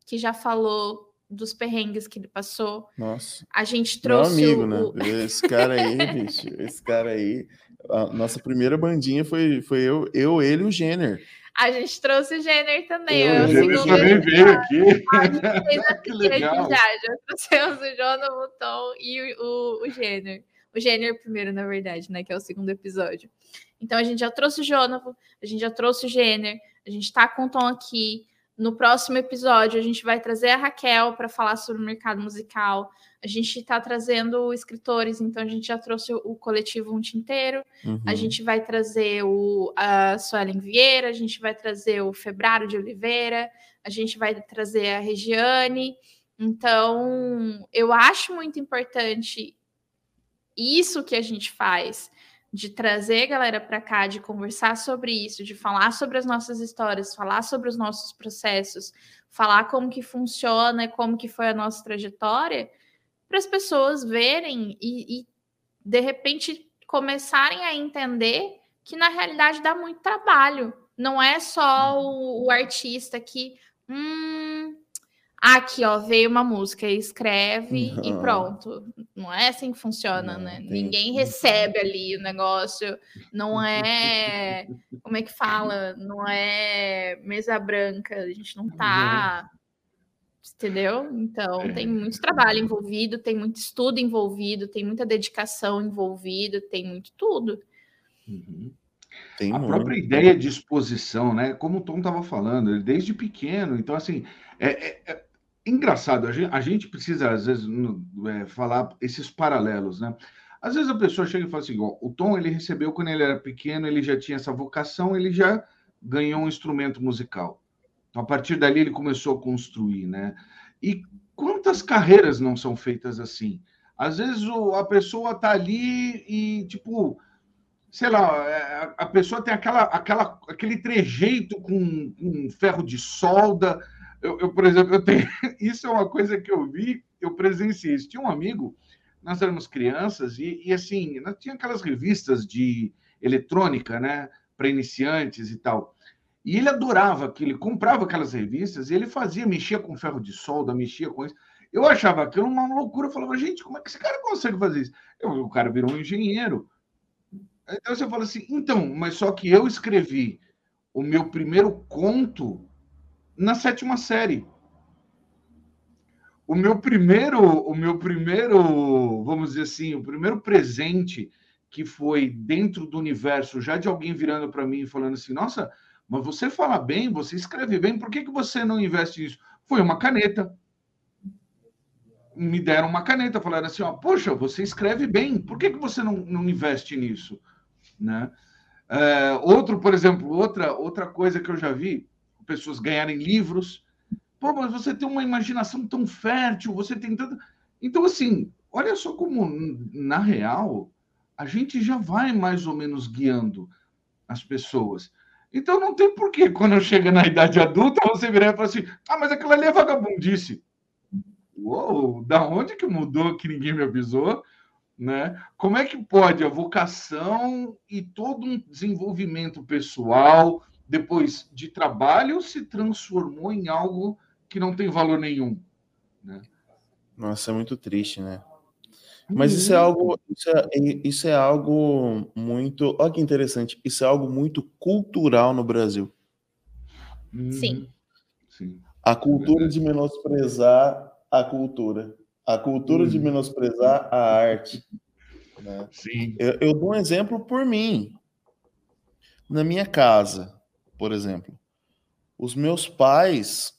que já falou dos perrengues que ele passou. Nossa. A gente trouxe. Meu amigo, o... né? Esse cara aí, bicho, esse cara aí. A nossa primeira bandinha foi, foi eu, eu, ele e o Jenner. A gente trouxe o Jenner também. Eu, o Jenner também veio aqui. A gente fez a que legal. já. Já trouxemos o Jonathan Tom e o, o, o Jenner. o Jenner primeiro, na verdade, né? Que é o segundo episódio. Então a gente já trouxe o Jonathan, a gente já trouxe o Jenner, a gente tá com o Tom aqui. No próximo episódio, a gente vai trazer a Raquel para falar sobre o mercado musical. A gente está trazendo escritores, então a gente já trouxe o, coletivo Um Tinteiro. Uhum. A gente vai trazer o a Suelen Vieira, a gente vai trazer o Febraro de Oliveira, a gente vai trazer a Regiane. Então, eu acho muito importante isso que a gente faz de trazer a galera para cá, de conversar sobre isso, de falar sobre as nossas histórias, falar sobre os nossos processos, falar como que funciona como que foi a nossa trajetória, para as pessoas verem e, e, de repente começarem a entender que na realidade dá muito trabalho. Não é só o, o artista que hum, Aqui, ó, veio uma música, escreve e pronto. Não é assim que funciona, não, né? Tem... Ninguém recebe ali o negócio. Não é. Como é que fala? Não é mesa branca. A gente não tá. Entendeu? Então, é. tem muito trabalho envolvido, tem muito estudo envolvido, tem muita dedicação envolvida, tem muito tudo. Uhum. Tem a muito. própria ideia de exposição, né? Como o Tom estava falando, desde pequeno. Então, assim, é, é, é engraçado, a gente, precisa, às vezes, é, falar esses paralelos, né? Às vezes a pessoa chega e fala assim, ó, o Tom, ele recebeu quando ele era pequeno, ele já tinha essa vocação, ele já ganhou um instrumento musical. Então, a partir dali, ele começou a construir, né? E quantas carreiras não são feitas assim? Às vezes o, a pessoa tá ali e, tipo, sei lá, é, a pessoa tem aquela, aquela, aquele trejeito com, com ferro de solda, eu, eu, por exemplo, eu tenho. Isso é uma coisa que eu vi, eu presenciei. Tinha um amigo, nós éramos crianças, e, e assim, nós tinha aquelas revistas de eletrônica, né? Para iniciantes e tal. E ele adorava aquilo, ele comprava aquelas revistas e ele fazia, mexia com ferro de solda, mexia com isso. Eu achava aquilo uma loucura, eu falava, gente, como é que esse cara consegue fazer isso? Eu, o cara virou um engenheiro. Então você fala assim, então, mas só que eu escrevi o meu primeiro conto na sétima série. O meu primeiro, o meu primeiro, vamos dizer assim, o primeiro presente que foi dentro do universo, já de alguém virando para mim e falando assim: "Nossa, mas você fala bem, você escreve bem, por que, que você não investe nisso?" Foi uma caneta. Me deram uma caneta, falaram assim: ó, poxa, você escreve bem, por que, que você não, não investe nisso? Né? É, outro, por exemplo, outra, outra coisa que eu já vi, pessoas ganharem livros. Pô, mas você tem uma imaginação tão fértil, você tem tanto. Então, assim, olha só como, na real, a gente já vai mais ou menos guiando as pessoas. Então, não tem porquê, quando chega na idade adulta, você virar e falar assim: ah, mas aquilo ali é vagabundice. Uou, da onde que mudou que ninguém me avisou? Né? Como é que pode a vocação e todo um desenvolvimento pessoal, depois de trabalho, se transformou em algo que não tem valor nenhum. Né? Nossa, é muito triste, né? Mas isso é uhum. algo, isso é, isso é algo muito, olha que interessante, isso é algo muito cultural no Brasil. Sim. Sim. A cultura de menosprezar a cultura, a cultura de uhum. menosprezar a arte. Né? Sim. Eu, eu dou um exemplo por mim. Na minha casa, por exemplo, os meus pais,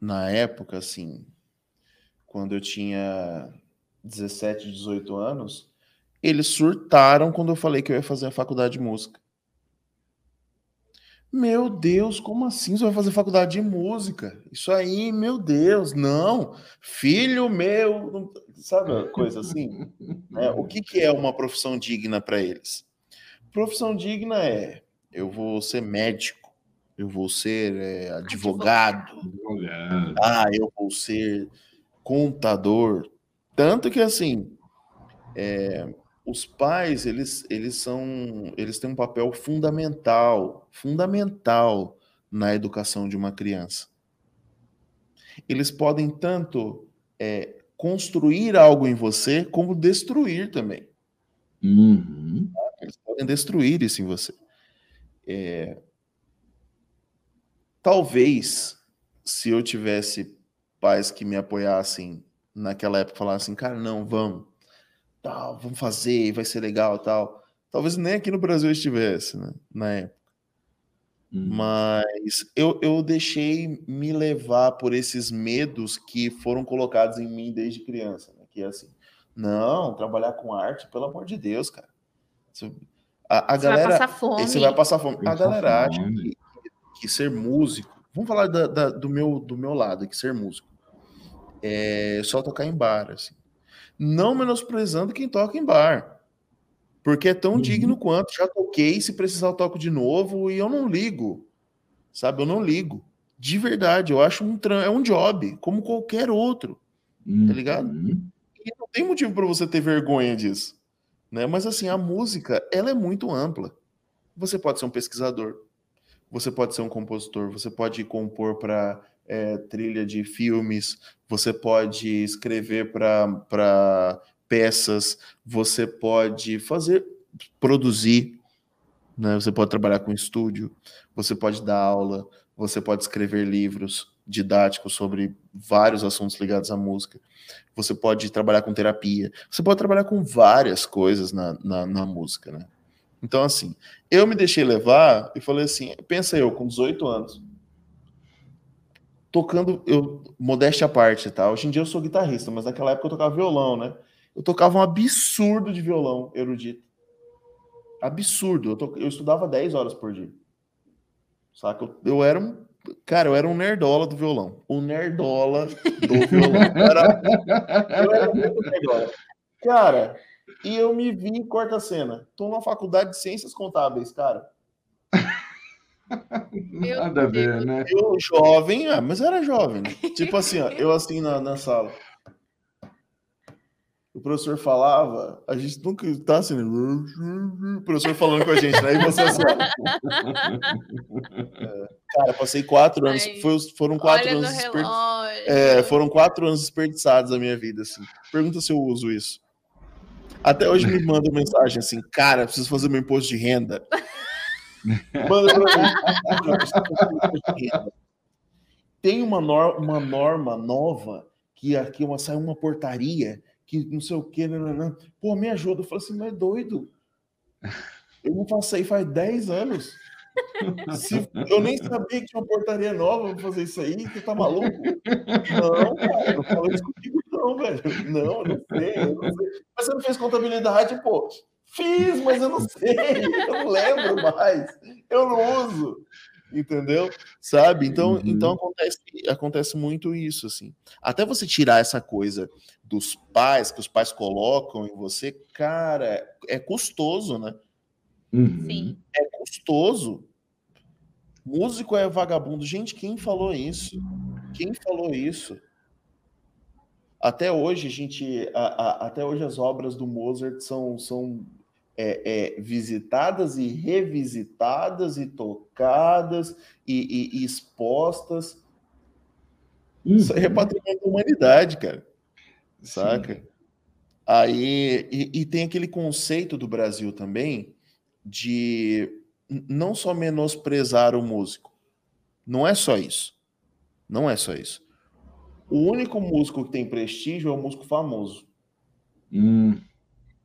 na época, assim, quando eu tinha 17, 18 anos, eles surtaram quando eu falei que eu ia fazer a faculdade de música. Meu Deus, como assim você vai fazer faculdade de música? Isso aí, meu Deus, não. Filho meu, sabe coisa assim? É, o que, que é uma profissão digna para eles? Profissão digna é eu vou ser médico, eu vou ser é, advogado, advogado, ah, eu vou ser contador. Tanto que assim, é, os pais eles, eles são eles têm um papel fundamental, fundamental na educação de uma criança. Eles podem tanto é, construir algo em você como destruir também. Uhum. Eles podem destruir isso em você. É... Talvez, se eu tivesse pais que me apoiassem naquela época, falassem, cara, não, vamos. tal, vamos fazer, vai ser legal tal. Talvez nem aqui no Brasil estivesse, né, na época. Hum. Mas eu, eu deixei me levar por esses medos que foram colocados em mim desde criança, né? que é assim, não, trabalhar com arte, pelo amor de Deus, cara. A, a você galera, vai passar fome. Você vai passar fome. A galera acha que, que, ser músico, vamos falar da, da, do, meu, do meu lado, que ser músico é só tocar em bar, assim. Não menosprezando quem toca em bar, porque é tão uhum. digno quanto. Já toquei, se precisar eu toco de novo e eu não ligo, sabe? Eu não ligo. De verdade, eu acho um é um job, como qualquer outro, uhum. tá ligado? E não tem motivo para você ter vergonha disso, né? Mas assim, a música, ela é muito ampla. Você pode ser um pesquisador, você pode ser um compositor, você pode compor para é, trilha de filmes, você pode escrever para peças, você pode fazer, produzir, né? você pode trabalhar com estúdio, você pode dar aula, você pode escrever livros didáticos sobre vários assuntos ligados à música, você pode trabalhar com terapia, você pode trabalhar com várias coisas na, na, na música, né? Então, assim, eu me deixei levar e falei assim: pensa eu, com 18 anos, tocando, eu, modéstia à parte, tá? Hoje em dia eu sou guitarrista, mas naquela época eu tocava violão, né? Eu tocava um absurdo de violão erudito. Absurdo. Eu, to, eu estudava 10 horas por dia. Saca? Eu, eu era um. Cara, eu era um nerdola do violão. O nerdola do violão. Era, eu era muito nerdola. Cara, e eu me vi em quarta cena. Tô na faculdade de ciências contábeis, cara. Nada a ver, né? Eu jovem, ah, mas era jovem. Né? Tipo assim, ó, eu assim na, na sala. O professor falava, a gente nunca tá assim, né? o professor falando com a gente, né? E você assim, é, cara, passei quatro anos, foi, foram quatro anos é, foram quatro anos desperdiçados da minha vida, assim. Pergunta se eu uso isso. Até hoje me manda mensagem assim, cara, preciso fazer meu imposto de renda. Manda pra mim. Tem uma, nor uma norma nova que aqui uma, sai uma portaria que não sei o que, pô, me ajuda. Eu falo assim, mas é doido. Eu não passei faz 10 anos. Se, eu nem sabia que tinha uma portaria nova pra fazer isso aí, você tá maluco? Não, cara, não fala isso comigo, não, velho. Não, não sei, eu não sei. Mas você não fez contabilidade, pô. Fiz, mas eu não sei, eu não lembro mais, eu não uso, entendeu? Sabe? Então, uhum. então acontece, acontece muito isso, assim. Até você tirar essa coisa dos pais, que os pais colocam em você, cara, é custoso, né? Uhum. Sim. É custoso. Músico é vagabundo. Gente, quem falou isso? Quem falou isso? Até hoje, a gente, a, a, até hoje as obras do Mozart são, são é, é, visitadas e revisitadas e tocadas e, e, e expostas. Uhum. Isso é patrimônio da humanidade, cara. Saca? Sim. Aí, e, e, tem aquele conceito do Brasil também de não só menosprezar o músico. Não é só isso. Não é só isso. O único músico que tem prestígio é o músico famoso. Hum.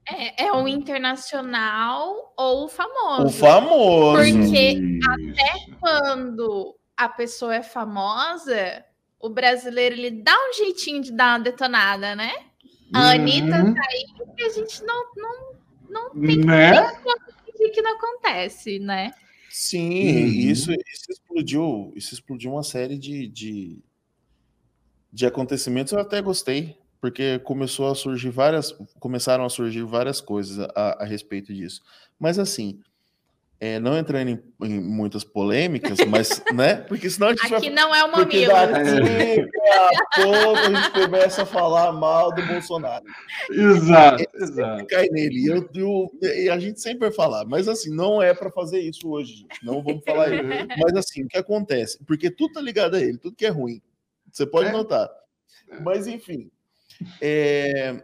É, é o internacional ou o famoso. O famoso. Porque Isso. até quando a pessoa é famosa, o brasileiro ele dá um jeitinho de dar uma detonada, né? A uhum. Anitta tá aí e a gente não, não, não tem né? que, que não acontece, né? Sim, uhum. isso, isso explodiu, isso explodiu uma série de, de, de acontecimentos, eu até gostei porque começou a surgir várias, começaram a surgir várias coisas a, a respeito disso. Mas assim, é, não entrando em, em, muitas polêmicas, mas, né? Porque senão a gente Aqui vai, não é uma porque daqui a pouco a gente começa a falar mal do Bolsonaro. Exato, exato. Cai nele. Eu, eu, e a gente sempre vai falar, mas assim, não é para fazer isso hoje. Não vamos falar isso. Mas assim, o que acontece? Porque tudo tá ligado a ele, tudo que é ruim. Você pode é. notar. Mas enfim, é...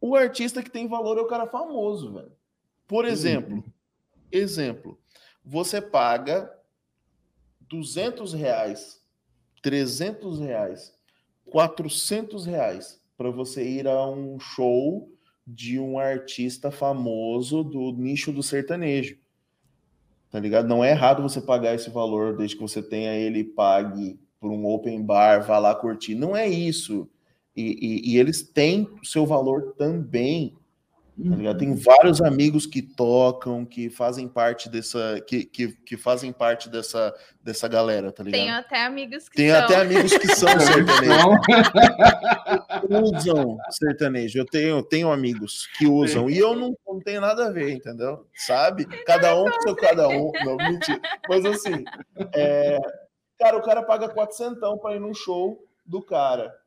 O artista que tem valor é o cara famoso, velho. Por exemplo, uhum. exemplo, você paga 200 reais, 300 reais, 400 reais para você ir a um show de um artista famoso do nicho do sertanejo. Tá ligado? Não é errado você pagar esse valor desde que você tenha ele pague por um open bar, vá lá curtir. Não é isso. E, e, e eles têm o seu valor também. Tá Tem vários amigos que tocam, que fazem parte dessa, que, que, que, fazem parte dessa, dessa galera, tá ligado? Tenho até amigos que Tem são. até amigos que são sertanejos. usam sertanejo. Eu tenho, tenho amigos que usam. E eu não, não tenho nada a ver, entendeu? Sabe? Cada um com seu cada um. Não, mentira. Mas assim, é... cara, o cara paga 400 para ir num show do cara.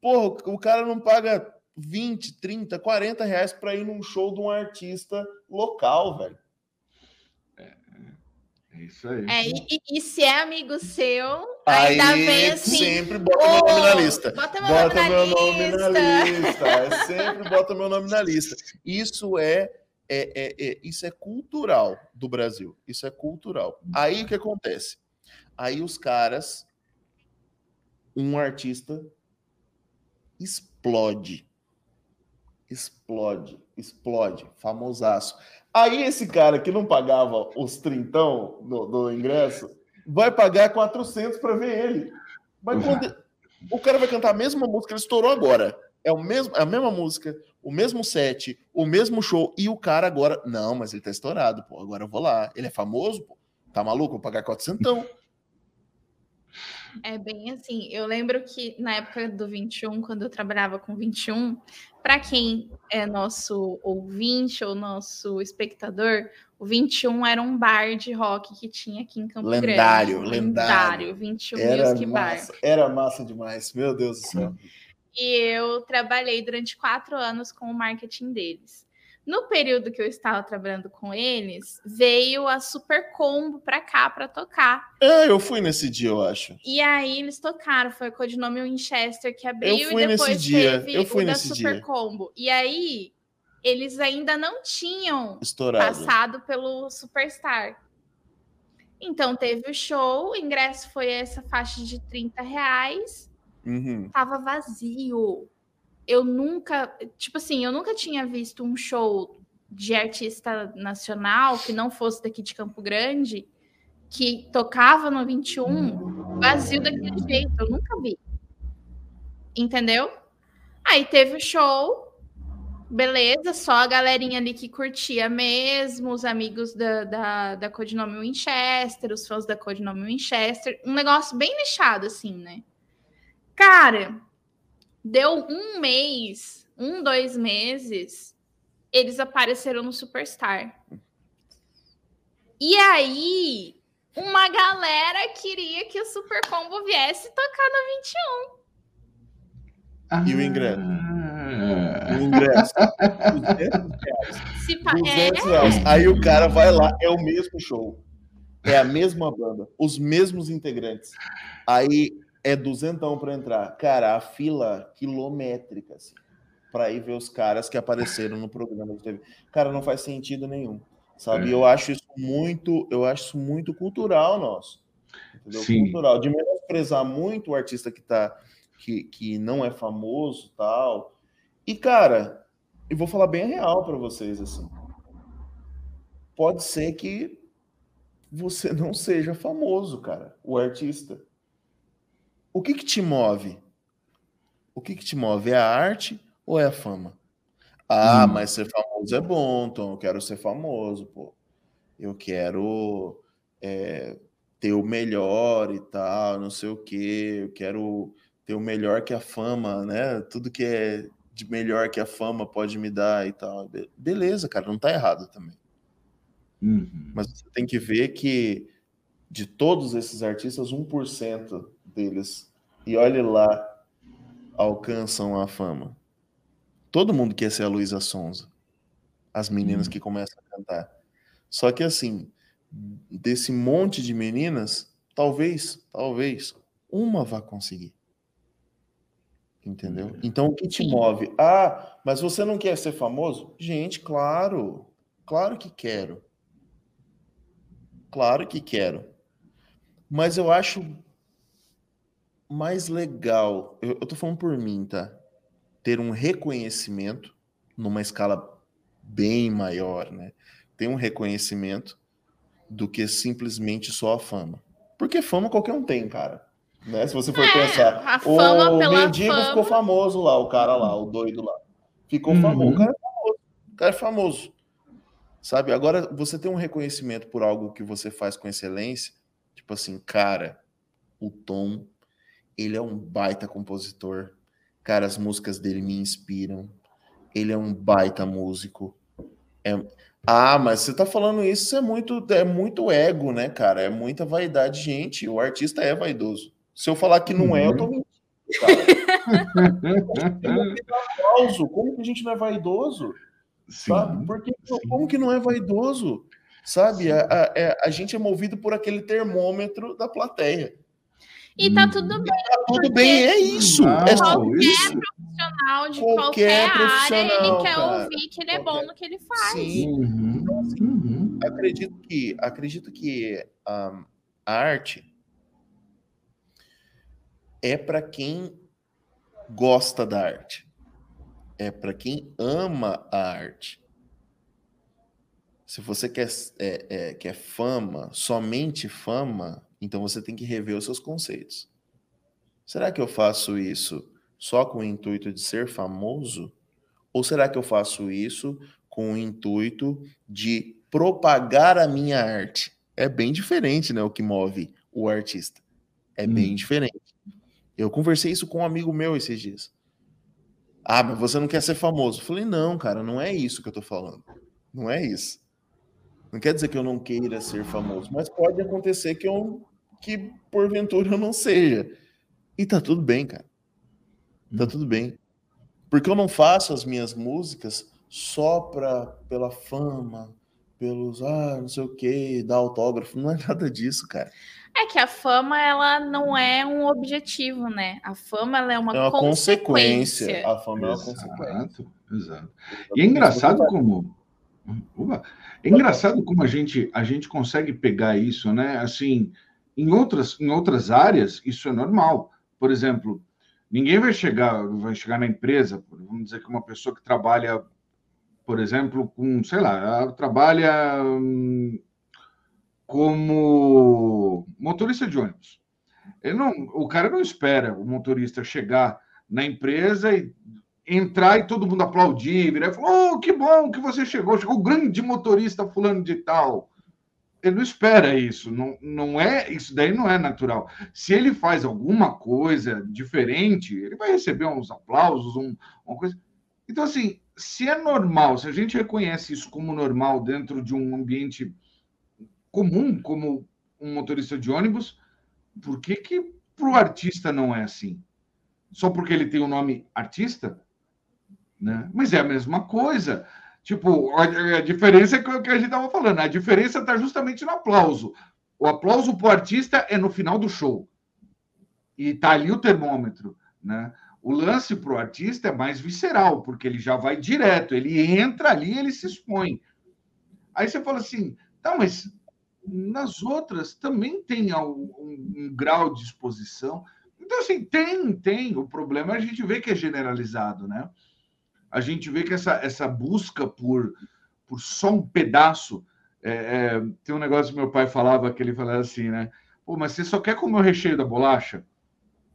Porra, o cara não paga 20, 30, 40 reais para ir num show de um artista local, velho. É, é isso aí. É, e, e, se é amigo seu, aí ainda vem assim. Sempre bota meu nome na lista. Bota meu, bota nome, meu na nome lista. na lista. É, sempre bota meu nome na lista. Isso é, é, é, é, isso é cultural do Brasil. Isso é cultural. Aí o que acontece? Aí os caras, um artista explode explode, explode, famosaço. Aí esse cara que não pagava os trintão do, do ingresso, vai pagar 400 para ver ele. Mas quando o cara vai cantar a mesma música, ele estourou agora. É o mesmo, é a mesma música, o mesmo set, o mesmo show, e o cara agora, não, mas ele tá estourado, pô, agora eu vou lá. Ele é famoso, pô. Tá maluco? Vou pagar 400. É bem assim. Eu lembro que na época do 21, quando eu trabalhava com 21, para quem é nosso ouvinte ou nosso espectador, o 21 era um bar de rock que tinha aqui em Campo lendário, Grande. Lendário, lendário. 21 era Music massa, Bar. Era massa demais, meu Deus do céu. E eu trabalhei durante quatro anos com o marketing deles. No período que eu estava trabalhando com eles, veio a Super Combo para cá para tocar. É, eu fui nesse dia, eu acho. E aí eles tocaram, foi o codinome Winchester que abriu e depois nesse dia, teve eu fui o da Super dia. Combo. E aí eles ainda não tinham Estourado. passado pelo Superstar. Então teve o show, o ingresso foi essa faixa de 30 reais, Uhum. tava vazio. Eu nunca, tipo assim, eu nunca tinha visto um show de artista nacional que não fosse daqui de Campo Grande, que tocava no 21, vazio daquele jeito, eu nunca vi. Entendeu? Aí teve o show, beleza, só a galerinha ali que curtia mesmo, os amigos da, da, da Codinome Winchester, os fãs da Codinome Winchester, um negócio bem nichado, assim, né? Cara, deu um mês, um, dois meses, eles apareceram no Superstar. E aí, uma galera queria que o Super Combo viesse tocar no 21. E o ingresso? Ah. O ingresso. 200 reais. Se pa- é, 200 reais. Aí o cara vai lá, é o mesmo show. É a mesma banda, os mesmos integrantes. Aí é duzentão para entrar. Cara, a fila quilométrica, assim, para ir ver os caras que apareceram no programa de TV. Cara, não faz sentido nenhum. Sabe? É. Eu acho isso muito, eu acho isso muito cultural nosso. Entendeu? Sim. Cultural. De menosprezar muito o artista que tá que, que não é famoso, tal. E cara, eu vou falar bem a real para vocês assim. Pode ser que você não seja famoso, cara, o artista. O que que te move? O que que te move? É a arte ou é a fama? Ah, Hum. mas ser famoso é bom, então eu quero ser famoso, pô. Eu quero é, ter o melhor e tal, não sei o quê. Eu quero ter o melhor que a fama, né? Tudo que é de melhor que a fama pode me dar e tal. Be- Beleza, cara, não tá errado também. Uhum. Mas você tem que ver que de todos esses artistas, 1% deles, e olhe lá, alcançam a fama. Todo mundo quer ser a Luísa Sonza. As meninas Hum. que começam a cantar. Só que assim, desse monte de meninas, talvez, talvez, uma vá conseguir. Entendeu? Então o que te move? Ah, mas você não quer ser famoso? Gente, claro. Claro que quero. Claro que quero. Mas eu acho mais legal, eu, eu tô falando por mim, tá? Ter um reconhecimento numa escala bem maior, né? Tem um reconhecimento do que simplesmente só a fama. Porque fama qualquer um tem, cara. Né? Se você for é, pensar, o mendigo fama... ficou famoso lá, o cara lá, o doido lá. Ficou uhum. famoso. O cara é famoso. O cara é famoso. Sabe? Agora, você tem um reconhecimento por algo que você faz com excelência, tipo assim, cara, o Tom, ele é um baita compositor. Cara, as músicas dele me inspiram. Ele é um baita músico. É... Ah, mas você tá falando isso, é muito, é muito ego, né, cara? É muita vaidade. Gente, o artista é vaidoso. Se eu falar que não é, eu tô uhum. mentindo, Como que a gente não é vaidoso? Sim, sabe? Porque sim. como que não é vaidoso? Sabe? A, a, é, a, gente é movido por aquele termômetro da plateia. E tá tudo bem. Tá tudo bem, é isso. Não, é qualquer isso. profissional de qualquer, qualquer área, ele quer cara, ouvir que ele é bom no que ele faz. Sim. Uhum. Então, assim, uhum. acredito que, acredito que um, a arte é para quem gosta da arte é para quem ama a arte. Se você quer, é, é, quer fama, somente fama, então você tem que rever os seus conceitos. Será que eu faço isso só com o intuito de ser famoso? Ou será que eu faço isso com o intuito de propagar a minha arte? É bem diferente, né? O que move o artista. É hum. bem diferente. Eu conversei isso com um amigo meu esses dias. Ah, mas você não quer ser famoso. Eu falei, não, cara, não é isso que eu tô falando. Não é isso. Não quer dizer que eu não queira ser famoso, mas pode acontecer que eu que porventura eu não seja. E tá tudo bem, cara. Tá hum. tudo bem. Porque eu não faço as minhas músicas só pra, pela fama, pelos, ah, não sei o que, dar autógrafo. Não é nada disso, cara. É que a fama, ela não é um objetivo, né? A fama, ela é uma, é uma consequência. consequência. A fama é uma consequência. Exato. E é engraçado como... Uba, é engraçado como a gente, a gente consegue pegar isso, né? Assim, em outras, em outras áreas, isso é normal. Por exemplo, ninguém vai chegar, vai chegar na empresa, vamos dizer que uma pessoa que trabalha, por exemplo, com, sei lá, trabalha hum, como motorista de ônibus. Ele não, o cara não espera o motorista chegar na empresa e entrar e todo mundo aplaudir, virar e falar: Oh, que bom que você chegou, chegou o grande motorista fulano de tal. Ele não espera isso, não, não é isso daí não é natural. Se ele faz alguma coisa diferente, ele vai receber uns aplausos, um, uma coisa. Então, assim, se é normal, se a gente reconhece isso como normal dentro de um ambiente comum como um motorista de ônibus, por que, que para o artista não é assim? Só porque ele tem o nome artista? Né? Mas é a mesma coisa. Tipo, a, diferença é o que a gente estava falando. A diferença está justamente no aplauso. O aplauso para o artista é no final do show. E está ali o termômetro. Né? O lance para o artista é mais visceral, porque ele já vai direto. Ele entra ali ele se expõe. Aí você fala assim, tá, mas nas outras também tem um, um, um, grau de exposição. Então, assim, tem, tem. O problema é a gente vê que é generalizado, né? A gente vê que essa, essa busca por, por só um pedaço. É, é, tem um negócio que meu pai falava que ele falava assim, né? Pô, mas você só quer comer o recheio da bolacha,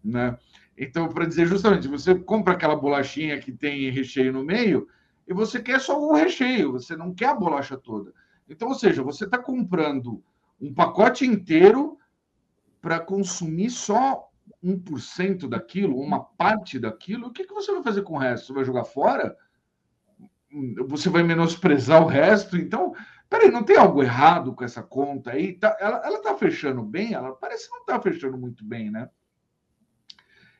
né? Então, para dizer justamente, você compra aquela bolachinha que tem recheio no meio e você quer só o recheio, você não quer a bolacha toda. Então, ou seja, você está comprando um pacote inteiro para consumir só 1% daquilo, uma parte daquilo, o que, que você vai fazer com o resto? Você vai jogar fora? Você vai menosprezar o resto? Então, peraí, não tem algo errado com essa conta aí? Tá, ela está fechando bem? Ela parece que não está fechando muito bem, né?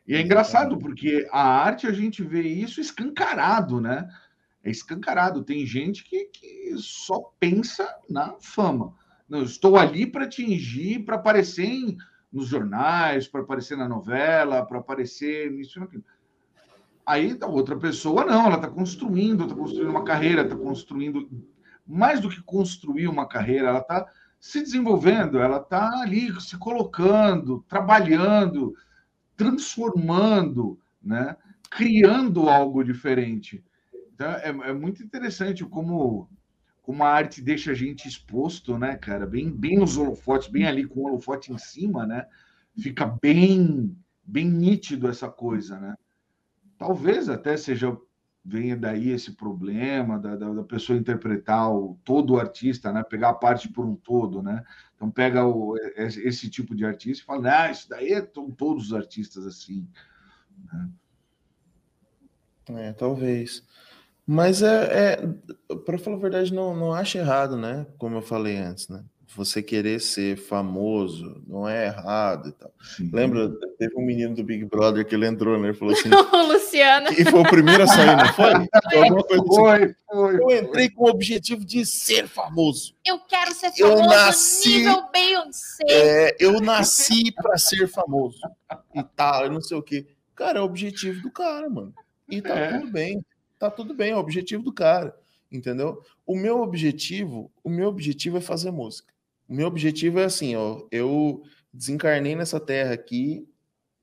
E é engraçado, porque a arte a gente vê isso escancarado, né? É escancarado. Tem gente que, que só pensa na fama. Não, estou ali para atingir, para aparecer em, nos jornais, para aparecer na novela, para aparecer nisso e naquilo. Aí a outra pessoa não, ela está construindo, está construindo uma carreira, está construindo mais do que construir uma carreira, ela está se desenvolvendo, ela está ali se colocando, trabalhando, transformando, né? criando algo diferente. Então é, é, muito interessante como, como a arte deixa a gente exposto, né, cara? Bem, bem nos holofotes, bem ali com o holofote em cima, né? Fica bem, bem nítido essa coisa, né? Talvez até seja venha daí esse problema da, da, da, pessoa interpretar o, todo o artista, né? Pegar a parte por um todo, né? Então pega o, esse tipo de artista e fala, ah, isso daí são todos os artistas assim. Né? É, talvez. Mas é, é para falar a verdade, não, não acho errado, né? Como eu falei antes, né? você querer ser famoso não é errado e tal. Sim. Lembra, teve um menino do Big Brother que ele entrou, né? Ele falou assim. o Luciano. E foi o primeiro a sair, não foi? Foi, assim. foi, foi, Eu entrei com o objetivo de ser famoso. Eu quero ser famoso eu nasci, nível Beyoncé. É, eu nasci para ser famoso e tal, eu não sei o quê. Cara, é o objetivo do cara, mano. E tá é. tudo bem. Tá tudo bem, é o objetivo do cara. Entendeu? O meu objetivo, o meu objetivo é fazer música. O meu objetivo é assim, ó, eu desencarnei nessa terra aqui,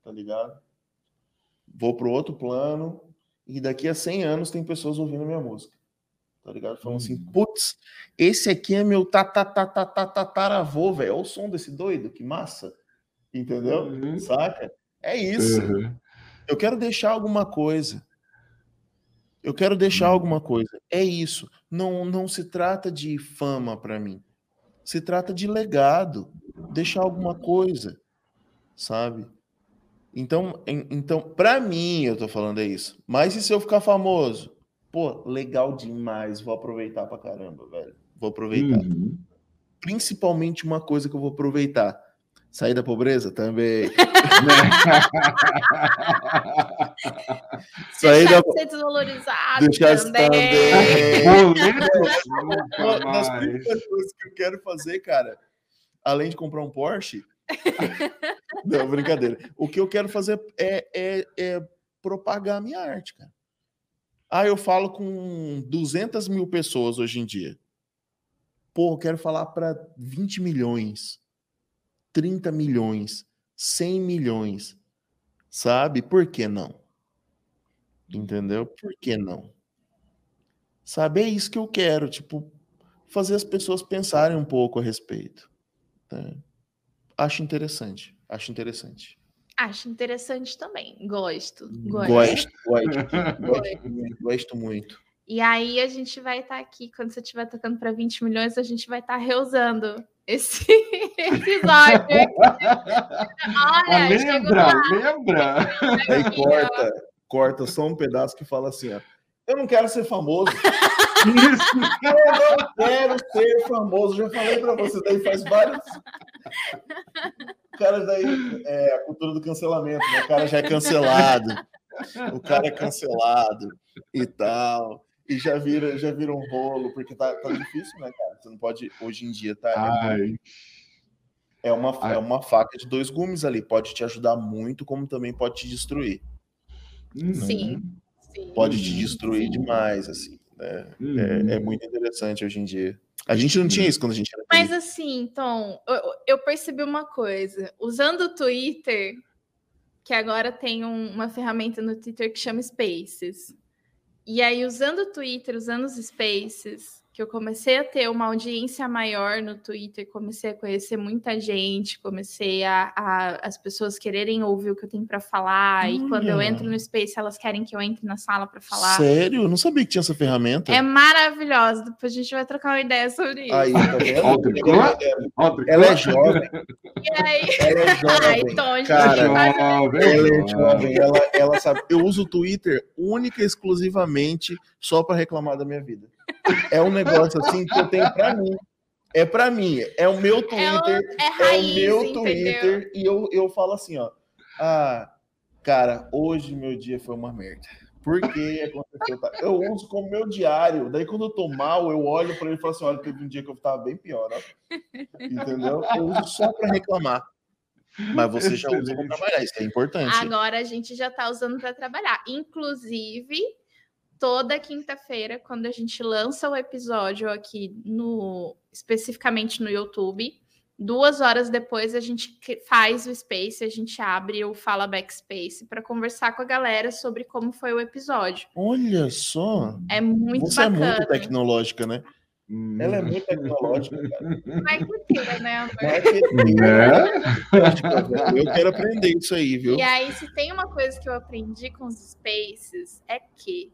tá ligado? Vou pro outro plano e daqui a 100 anos tem pessoas ouvindo minha música. Tá ligado? Falando assim, uhum. putz, esse aqui é meu tataravô, velho. Olha o som desse doido, que massa. Entendeu? Uhum. Saca? É isso. Uhum. Eu quero deixar alguma coisa. Eu quero deixar uhum. alguma coisa. É isso. Não, não se trata de fama para mim. Se trata de legado, deixar alguma coisa, sabe? Então, em, então para mim, eu tô falando é isso. Mas e se eu ficar famoso? Pô, legal demais, vou aproveitar pra caramba, velho. Vou aproveitar. Uhum. Principalmente uma coisa que eu vou aproveitar. Sair da pobreza também. Sair da... ser desvalorizado Deixar também. também. das primeiras coisas que eu quero fazer, cara, além de comprar um Porsche, não, brincadeira. O que eu quero fazer é, é, é propagar a minha arte, cara. Ah, eu falo com 200 mil pessoas hoje em dia. Pô, eu quero falar para 20 milhões, 30 milhões, 100 milhões. Sabe? Por que não? Entendeu? Por que não? Sabe? É isso que eu quero, tipo, fazer as pessoas pensarem um pouco a respeito. Né? Acho interessante. Acho interessante. Acho interessante também. Gosto. Gosto. Gosto, gosto, gosto, gosto muito. E aí a gente vai estar tá aqui, quando você estiver tocando para 20 milhões, a gente vai estar tá reusando esse episódio. Olha, lembra, lembra. Aí corta, corta só um pedaço que fala assim, ó. Eu não quero ser famoso. Eu não quero ser famoso. Já falei para você, daí faz vários. O cara daí é a cultura do cancelamento, né? O cara já é cancelado. O cara é cancelado e tal e já vira, já vira um rolo, porque tá, tá difícil, né, cara? Você não pode, hoje em dia, tá. Ai. É uma, Ai. é uma faca de dois gumes ali. Pode te ajudar muito, como também pode te destruir. Uhum. Sim. Pode te destruir Sim. demais, assim. Né? Uhum. É, é, muito interessante hoje em dia. A gente não tinha isso quando a gente era. Mas assim, Tom, eu, eu percebi uma coisa. Usando o Twitter, que agora tem um, uma ferramenta no Twitter que chama Spaces. E aí, usando o Twitter, usando os Spaces, que eu comecei a ter uma audiência maior no Twitter, comecei a conhecer muita gente, comecei a, a as pessoas quererem ouvir o que eu tenho para falar, Olha. e quando eu entro no Space, elas querem que eu entre na sala para falar. Sério? Eu não sabia que tinha essa ferramenta. É maravilhosa, depois a gente vai trocar uma ideia sobre isso. Aí, tá vendo? ela é jovem. E aí? Ela é jovem. Cara, ela é jovem, ela, ela sabe. Eu uso o Twitter única e exclusivamente só para reclamar da minha vida. É um negócio assim que eu tenho para mim. É para mim, é o meu Twitter, é, o, é, raiz, é o meu Twitter e eu, eu falo assim, ó. Ah, cara, hoje meu dia foi uma merda. Por que aconteceu? Tá? Eu uso como meu diário. Daí, quando eu tô mal, eu olho para ele e falo assim: olha, teve um dia que eu tava bem pior, ó. Entendeu? Eu uso só para reclamar. Mas você já usa para trabalhar, isso é importante. Agora a gente já tá usando para trabalhar. Inclusive, toda quinta-feira, quando a gente lança o episódio aqui no especificamente no YouTube, Duas horas depois a gente faz o Space, a gente abre o Fala Backspace para conversar com a galera sobre como foi o episódio. Olha só! É muito Você bacana. é muito tecnológica, né? Ela é muito tecnológica, cara. Marqueteira, né, amor? Marketing, Né? Eu quero aprender isso aí, viu? E aí, se tem uma coisa que eu aprendi com os Spaces, é que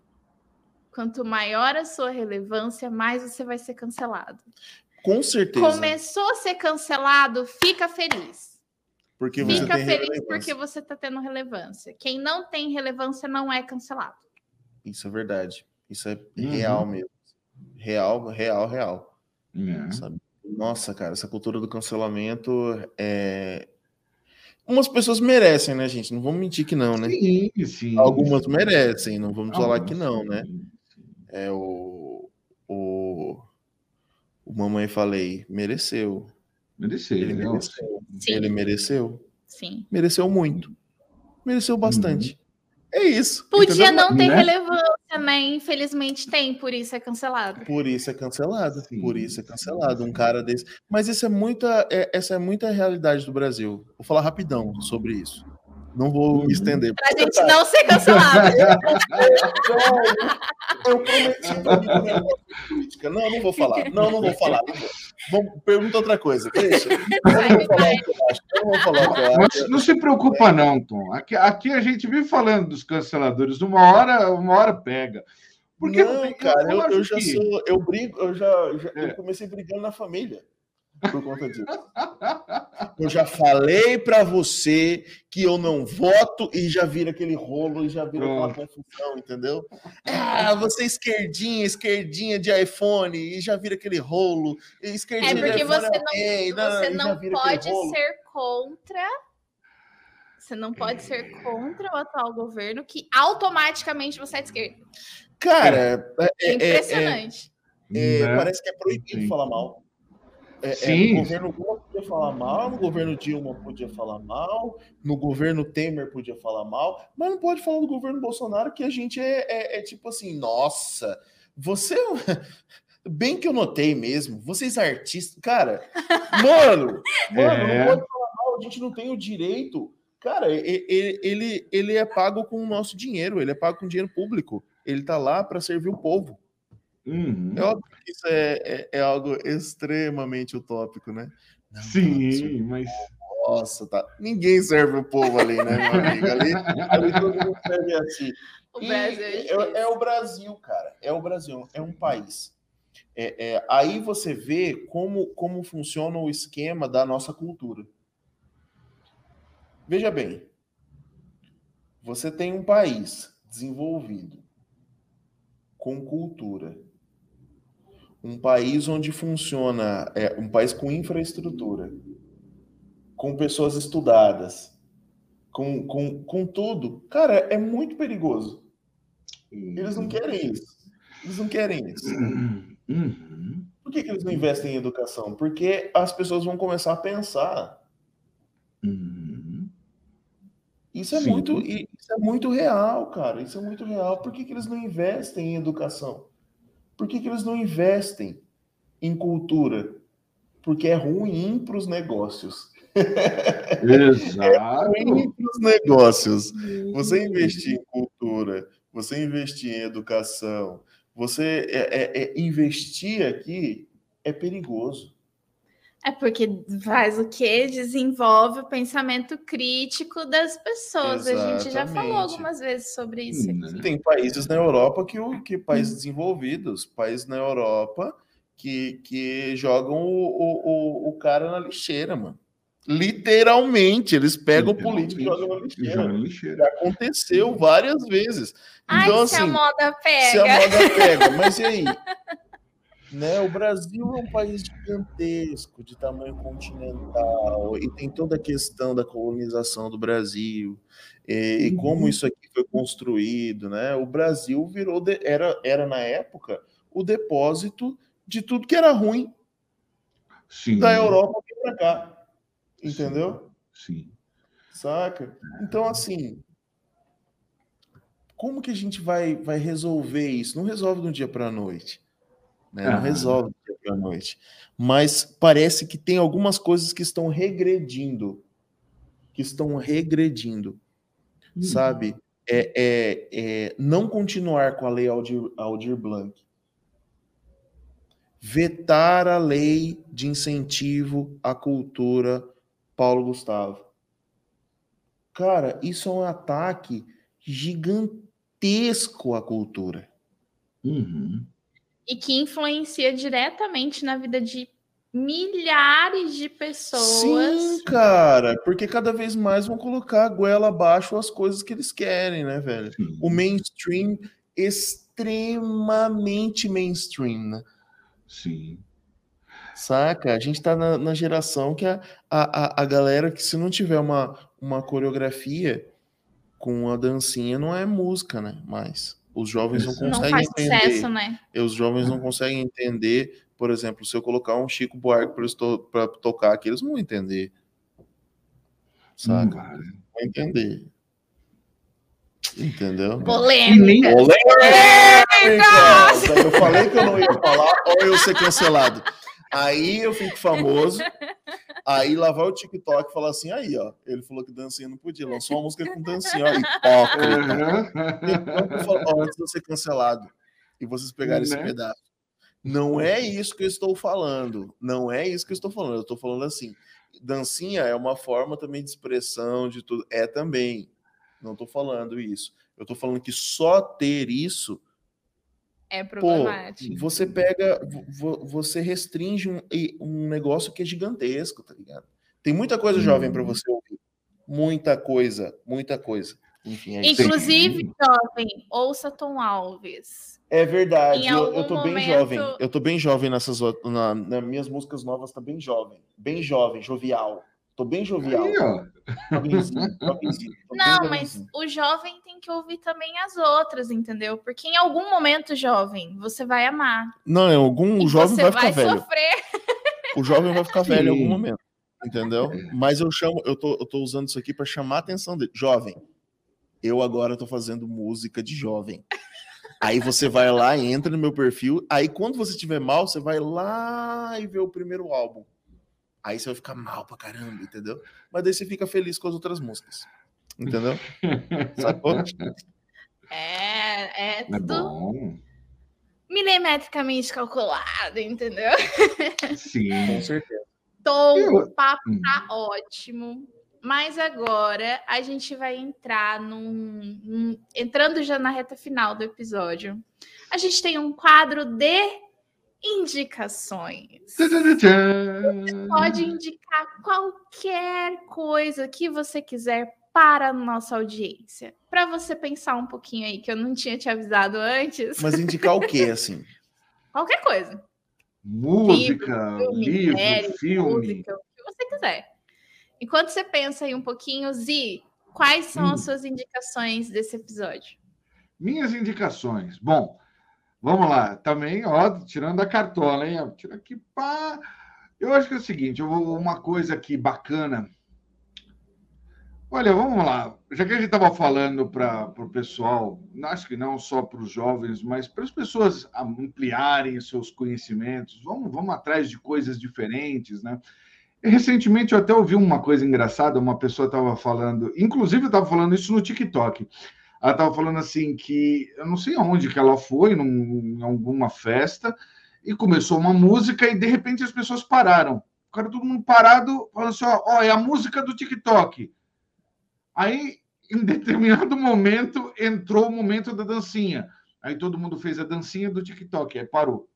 quanto maior a sua relevância, mais você vai ser cancelado. Com certeza. Começou a ser cancelado, fica feliz. Porque você Fica tem feliz relevância. porque você está tendo relevância. Quem não tem relevância não é cancelado. Isso é verdade. Isso é Uhum. real mesmo. Real, real, real. É. Sabe? Nossa, cara, essa cultura do cancelamento é. Umas pessoas merecem, né, gente? Não vamos mentir que não, né? Sim, sim. Algumas merecem, não vamos falar que não, né? sim, sim. É o. O, o Mamãe Falei, mereceu. Mereceu, Ele não, mereceu. Sim, Ele mereceu. sim. Mereceu muito. Mereceu bastante. É isso. Podia entendeu? não ter Né? relevância, né? Infelizmente tem, por isso é cancelado. Por isso é cancelado. Sim, por isso é cancelado. Um cara desse. Mas isso é muita, é- essa é muita realidade do Brasil. Vou falar rapidão sobre isso. Não vou me estender. Pra gente não ser cancelado. Eu prometi política. Não, não vou falar. Não, não vou falar. Vamos, pergunta outra coisa. Deixa. Eu não se preocupa, não, Tom. Aqui, aqui a gente vive falando dos canceladores. Uma hora, uma hora pega. Porque não, cara, eu, eu já que- sou. Eu brigo, eu já, já- É. eu comecei brigando na família por conta disso. Eu já falei pra você que eu não voto e já vira aquele rolo e já vira aquela confusão, entendeu? Ah, você é esquerdinha, esquerdinha de iPhone e já vira aquele rolo. e É Esquerdinha de porque iPhone você é não, ok, você não aquele pode ser contra. Você não pode ser contra o atual governo, que automaticamente você é de esquerda. Cara, é, É é- é- impressionante. é, Né? parece que é proibido Sim. falar mal. É, é, Sim. no governo Lula podia falar mal, no governo Dilma podia falar mal, no governo Temer podia falar mal, mas não pode falar do governo Bolsonaro que a gente é, é- é tipo assim, nossa, você. Bem que eu notei mesmo, vocês artistas. Cara, mano, mano, É. não pode falar mal, a gente não tem o direito. Cara, e- e- ele, ele é pago com o nosso dinheiro, ele é pago com dinheiro público. Ele tá lá para servir o povo. Uhum. É óbvio que isso é, é, é algo extremamente utópico, né? Não, Sim, mas. Nossa, tá. Ninguém serve o povo ali, né, meu amigo? Ali, ali todo mundo serve assim. O E é é, é o Brasil, cara. É o Brasil, é um país. É, é, aí você vê como, como funciona o esquema da nossa cultura. Veja bem, você tem um país desenvolvido, com cultura, um país onde funciona, é, um país com infraestrutura, com pessoas estudadas, com, com, com tudo. Cara, é muito perigoso. Eles não querem isso. Eles não querem isso. Uhum. Por que, que eles não investem em educação? Porque as pessoas vão começar a pensar. Uhum. Isso é Sim. muito, isso é muito real, cara. Isso é muito real. Por que, que eles não investem em educação? Por que, que eles não investem em cultura? Porque é ruim para os negócios. Exato. Ruim para os negócios. Você investir em cultura, você investir em educação, você é, é- é investir aqui é perigoso. É porque faz o quê? Desenvolve o pensamento crítico das pessoas. A gente já falou Exatamente. algumas vezes sobre isso Hum, aqui. Tem países na Europa que, o- que países desenvolvidos, países na Europa que, que jogam o, o, o, o cara na lixeira, mano. Literalmente, eles pegam o político e jogam na Joga lixeira. na lixeira. Já aconteceu várias vezes. Ai, Então, se a assim, moda se a pega. moda pega, mas e aí? Né, o Brasil é um país gigantesco, de tamanho continental, e tem toda a questão da colonização do Brasil, e, e como Uhum. isso aqui foi construído, né? O Brasil virou, de- era, era na época, o depósito de tudo que era ruim Sim. da Europa para cá, entendeu? Sim. Saca? Então, assim, como que a gente vai, vai resolver isso? Não resolve de um dia para a noite. Né? Não resolve. dia à noite. Mas parece que tem algumas coisas que estão regredindo. Que estão regredindo. Hum. Sabe? É, é, é, não continuar com a lei Aldir, Aldir Blanc. Vetar a lei de incentivo à cultura Paulo Gustavo. Cara, isso é um ataque gigantesco à cultura. Uhum. E que influencia diretamente na vida de milhares de pessoas. Sim, cara, porque cada vez mais vão colocar a goela abaixo as coisas que eles querem, né, velho? Sim. O mainstream extremamente mainstream, né? Sim. Saca? A gente tá na, na geração que a, a, a galera que se não tiver uma, uma coreografia com a dancinha não é música, né? Mas os jovens não conseguem não faz entender. Sucesso, né? Os jovens não conseguem entender, por exemplo, se eu colocar um Chico Buarque para tocar aqui, eles não vão entender. Saca? Hum, vão entender. Entendeu? Polêmica. Polêmica! Eu falei que eu não ia falar, ou eu ser cancelado. Aí eu fico famoso. Aí lá vai o TikTok e fala assim: aí, ó. Ele falou que dancinha não podia, lançou uma música com dancinha, ó, hipócrita. Falo, ó, antes de eu ser cancelado e vocês pegarem né? esse pedaço. Não é isso que eu estou falando. Não é isso que eu estou falando. Eu estou falando assim: dancinha é uma forma também de expressão de tudo. É também. Não estou falando isso. Eu estou falando que só ter isso é problemático. Pô, você pega, você restringe um, um negócio que é gigantesco, tá ligado? Tem muita coisa hum. jovem para você ouvir. Muita coisa, muita coisa. Enfim, é Inclusive, jovem, ouça Tom Alves. É verdade, eu, eu tô momento... bem jovem. Eu tô bem jovem nessas na, nas minhas músicas novas, tá bem jovem. Bem jovem, jovial. Tô bem jovial. Aí, Não, mas o jovem tem que ouvir também as outras, entendeu? Porque em algum momento, jovem, você vai amar. Não, em algum o jovem vai ficar vai velho. Sofrer. O jovem vai ficar velho em algum momento, entendeu? É. Mas eu chamo, eu tô, eu tô usando isso aqui para chamar a atenção dele. Jovem, eu agora tô fazendo música de jovem. Aí você vai lá, entra no meu perfil. Aí quando você estiver mal, você vai lá e vê o primeiro álbum. Aí você vai ficar mal pra caramba, entendeu? Mas daí você fica feliz com as outras músicas. Entendeu? Sacou? É, é tudo é milimetricamente calculado, entendeu? Sim, com certeza. Tô, o papo hum. tá ótimo. Mas agora a gente vai entrar num, num, Entrando já na reta final do episódio. A gente tem um quadro de indicações. Você pode indicar qualquer coisa que você quiser para a nossa audiência. Para você pensar um pouquinho aí, que eu não tinha te avisado antes. Mas indicar o quê, assim? Qualquer coisa. Música, livro, filme, série, filme. Música, o que você quiser. Enquanto você pensa aí um pouquinho, Zi, quais são hum. as suas indicações desse episódio? Minhas indicações. Bom, Vamos lá, também, ó, tirando a cartola, hein? Tira aqui, pá. Eu acho que é o seguinte, vou uma coisa aqui bacana. Olha, vamos lá. Já que a gente estava falando para o pessoal, acho que não só para os jovens, mas para as pessoas ampliarem seus conhecimentos, vamos, vamos atrás de coisas diferentes, né? Recentemente eu até ouvi uma coisa engraçada, uma pessoa estava falando, inclusive estava falando isso no TikTok. Ela estava falando assim que eu não sei aonde que ela foi, num, em alguma festa, e começou uma música e de repente as pessoas pararam. Ficaram todo mundo parado, falando assim: ó, ó, é a música do TikTok. Aí, em determinado momento, entrou o momento da dancinha. Aí todo mundo fez a dancinha do TikTok, aí parou.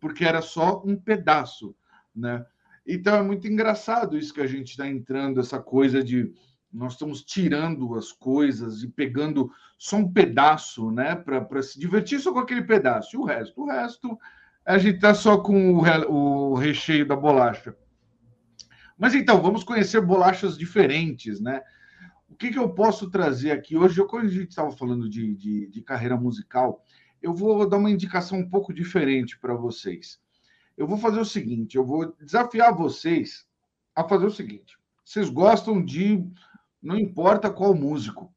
Porque era só um pedaço, né? Então é muito engraçado isso que a gente está entrando, essa coisa de nós estamos tirando as coisas e pegando só um pedaço, né, para se divertir só com aquele pedaço. E o resto, o resto, a gente está só com o, re, o, recheio da bolacha. Mas então, vamos conhecer bolachas diferentes, né? O que, que eu posso trazer aqui? Hoje, quando a gente estava falando de, de, de carreira musical, eu vou dar uma indicação um pouco diferente para vocês. Eu vou fazer o seguinte: eu vou desafiar vocês a fazer o seguinte. Vocês gostam de não importa qual músico.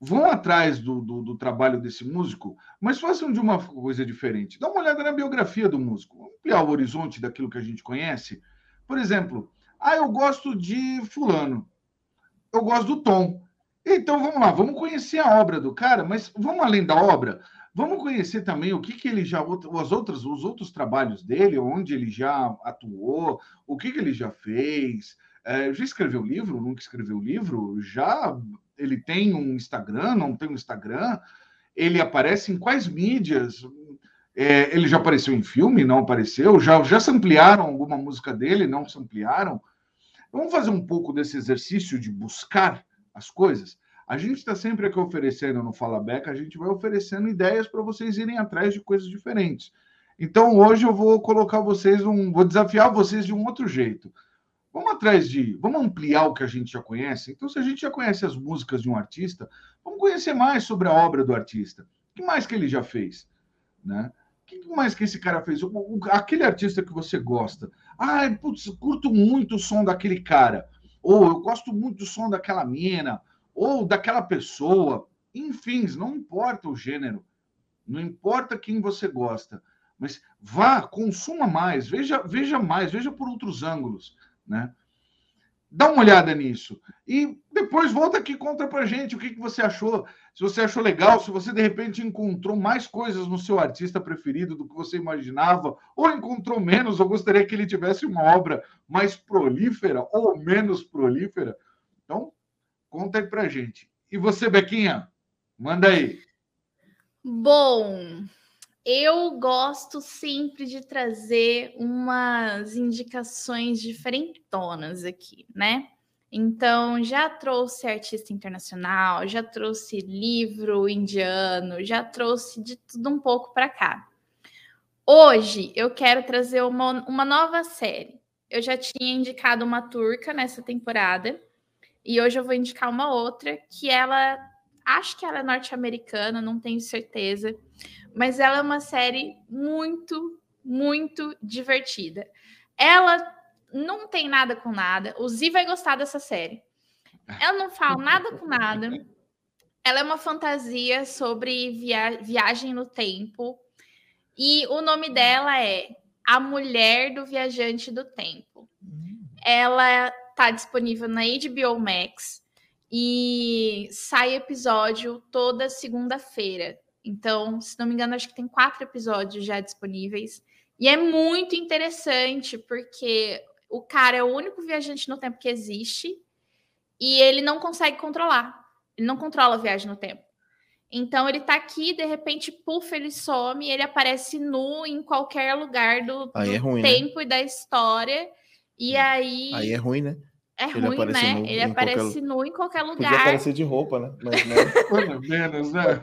vão atrás do, do, do, trabalho desse músico, mas façam de uma coisa diferente. Dá uma olhada na biografia do músico, ampliar o horizonte daquilo que a gente conhece. Por exemplo, ah, eu gosto de fulano, eu gosto do Tom. Então vamos lá, vamos conhecer a obra do cara, mas vamos além da obra, vamos conhecer também o que, que ele já, os outros, os outros trabalhos dele, onde ele já atuou, o que, que ele já fez. É, já escreveu livro? Nunca escreveu livro? Já ele tem um Instagram? Não tem um Instagram? Ele aparece em quais mídias? É, ele já apareceu em filme? Não apareceu? Já, já ampliaram alguma música dele? Não ampliaram? Vamos fazer um pouco desse exercício de buscar as coisas? A gente está sempre aqui oferecendo no Fala Beca, a gente vai oferecendo ideias para vocês irem atrás de coisas diferentes. Então hoje eu vou colocar vocês um, vou desafiar vocês de um outro jeito. Vamos atrás de, vamos ampliar o que a gente já conhece. Então, se a gente já conhece as músicas de um artista, vamos conhecer mais sobre a obra do artista. O que mais que ele já fez, né? O que mais que esse cara fez? O, o, aquele artista que você gosta. Ah, putz, curto muito o som daquele cara. Ou eu gosto muito do som daquela mina. Ou daquela pessoa. Enfim, não importa o gênero. Não importa quem você gosta. Mas vá, consuma mais, veja, veja mais, veja por outros ângulos. Né? Dá uma olhada nisso. E depois volta aqui e conta pra gente o que, que você achou. Se você achou legal, se você de repente encontrou mais coisas no seu artista preferido do que você imaginava, ou encontrou menos, ou gostaria que ele tivesse uma obra mais prolífera ou menos prolífera. Então, conta aí pra gente. E você, Bequinha? Manda aí. Bom, eu gosto sempre de trazer umas indicações diferentonas aqui, né? Então, já trouxe artista internacional, já trouxe livro indiano, já trouxe de tudo um pouco para cá. Hoje eu quero trazer uma, uma nova série. Eu já tinha indicado uma turca nessa temporada, e hoje eu vou indicar uma outra que ela acho que ela é norte-americana, não tenho certeza, mas ela é uma série muito, muito divertida. Ela não tem nada com nada. O Zi vai gostar dessa série. Ela não fala nada com nada. Ela é uma fantasia sobre via viagem no tempo. E o nome dela é A Mulher do Viajante do Tempo. Ela está disponível na HBO Max e sai episódio toda segunda-feira. Então, se não me engano, acho que tem quatro episódios já disponíveis. E é muito interessante, porque o cara é o único viajante no tempo que existe e ele não consegue controlar. Ele não controla a viagem no tempo. Então ele tá aqui, de repente, puf, ele some, ele aparece nu em qualquer lugar do, do é ruim, né? tempo né? e da história. E aí. Aí é ruim, né? É ele ruim, né? Nu ele aparece qualquer... nu em qualquer lugar. Podia aparecer de roupa, né? Mas, né? menos, né?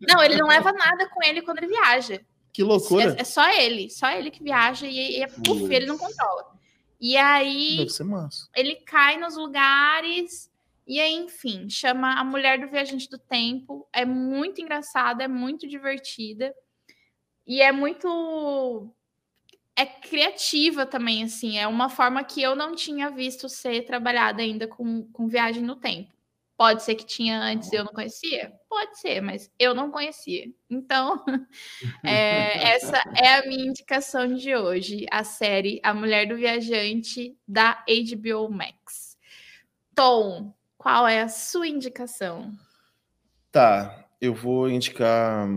Não, ele não leva nada com ele quando ele viaja. Que loucura. É, é só ele, só ele que viaja e, e é puf, ele não controla. E aí Deve ser massa. ele cai nos lugares e aí, enfim, chama a Mulher do Viajante do Tempo. É muito engraçada, é muito divertida. E é muito é criativa também, assim, é uma forma que eu não tinha visto ser trabalhada ainda com, com viagem no tempo. Pode ser que tinha antes e eu não conhecia? Pode ser, mas eu não conhecia. Então, é, essa é a minha indicação de hoje, a série A Mulher do Viajante da HBO Max. Tom, qual é a sua indicação? Tá, eu vou indicar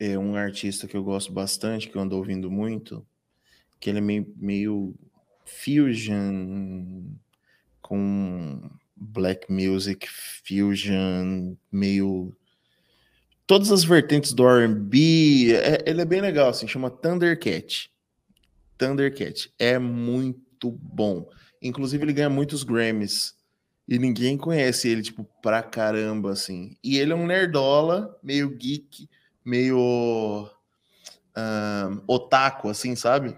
é um artista que eu gosto bastante, que eu ando ouvindo muito, que ele é meio, meio fusion com black music, fusion, meio todas as vertentes do R&B, é, ele é bem legal, assim, chama Thundercat. Thundercat é muito bom. Inclusive ele ganha muitos Grammys e ninguém conhece ele tipo pra caramba assim. E ele é um nerdola, meio geek, meio um, otaku, assim, sabe?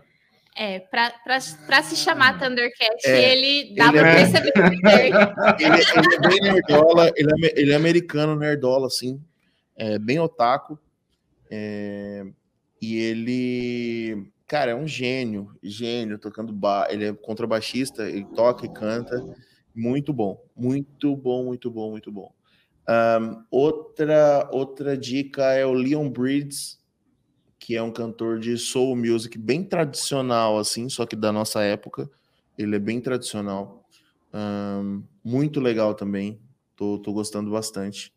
É, pra, pra, pra se chamar Thundercat, é, ele dá ele pra é... perceber. ele, ele, é bem nerdola, ele é, ele é americano nerdola, assim, é bem otaku. É, e ele, cara, é um gênio, gênio, tocando bar, ele é contrabaixista, ele toca e canta, muito bom, muito bom, muito bom, muito bom. Um, outra, outra dica é o Leon Bridges, que é um cantor de soul music bem tradicional, assim, só que da nossa época. Ele é bem tradicional. Um, muito legal também. Tô, tô gostando bastante.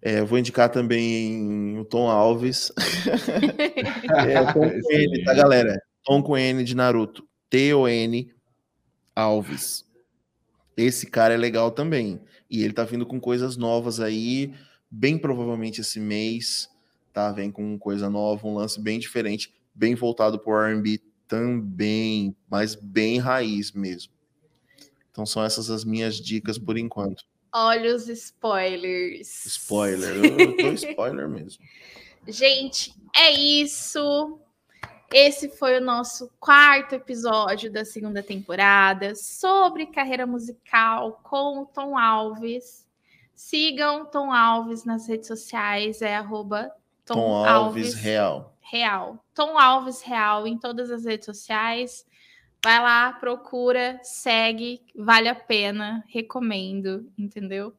É, vou indicar também o Tom Alves. é, Tom com N, tá, galera? Tom com N de Naruto. T-O-N Alves. Esse cara é legal também. E ele tá vindo com coisas novas aí, bem provavelmente esse mês, tá? Vem com coisa nova, um lance bem diferente, bem voltado pro R&B também, mas bem raiz mesmo. Então são essas as minhas dicas por enquanto. Olha os spoilers. Spoiler, eu tô spoiler mesmo. Gente, é isso. Esse foi o nosso quarto episódio da segunda temporada sobre carreira musical com o Tom Alves. Sigam Tom Alves nas redes sociais, é arroba Tom, Tom Alves, Alves Real. Real. Tom Alves Real em todas as redes sociais. Vai lá, procura, segue, vale a pena, recomendo, entendeu?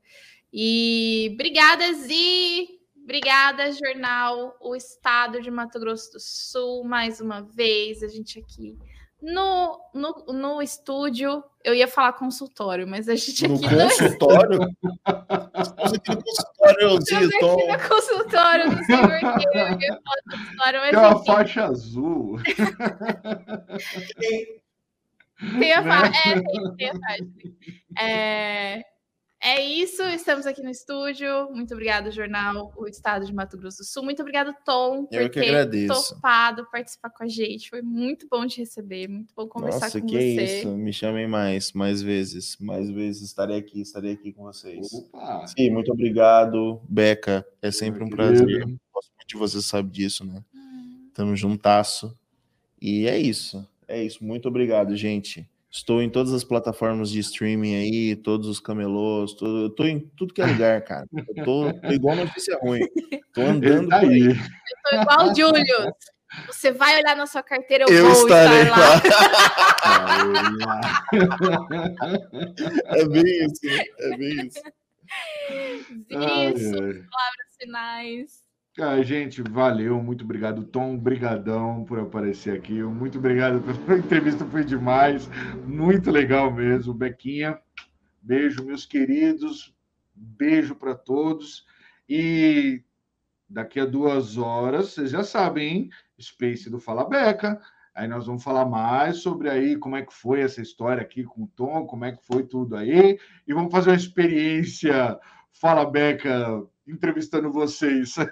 E obrigada, Zi! Obrigada, jornal O Estado de Mato Grosso do Sul, mais uma vez, a gente aqui no, no, no estúdio, eu ia falar consultório, mas a gente no aqui consultório? No consultório, Estamos aqui no consultório, não sei porquê, eu ia falar consultório, mas Tem uma enfim. faixa azul. Tem a faixa, né? é, tem, tem a faixa. É, é isso, estamos aqui no estúdio. Muito obrigado, jornal O Estado de Mato Grosso do Sul. Muito obrigado, Tom, por ter agradeço. topado participar com a gente. Foi muito bom te receber, muito bom conversar Nossa, com que você. isso, me chamem mais, mais vezes, mais vezes estarei aqui, estarei aqui com vocês. Opa. Sim, muito obrigado, Beca. É sempre um prazer. Gosto muito de você, sabe disso, né? Hum. Tamo juntasso. E é isso, é isso. Muito obrigado, gente. Estou em todas as plataformas de streaming aí, todos os camelôs, tô, eu tô em tudo que é lugar, cara. Eu tô, tô igual notícia ruim. Tô andando tá aí. Eu tô igual o Júlio. Você vai olhar na sua carteira, eu, eu vou estarei estar lá. lá. é bem isso, é bem isso. Isso, palavras finais. Ah, gente, valeu, muito obrigado, Tom, brigadão por aparecer aqui, muito obrigado pela entrevista, foi demais, muito legal mesmo, Bequinha, beijo, meus queridos, beijo para todos, e daqui a duas horas, vocês já sabem, hein? Space do Fala Beca, aí nós vamos falar mais sobre aí como é que foi essa história aqui com o Tom, como é que foi tudo aí, e vamos fazer uma experiência Fala Beca entrevistando vocês.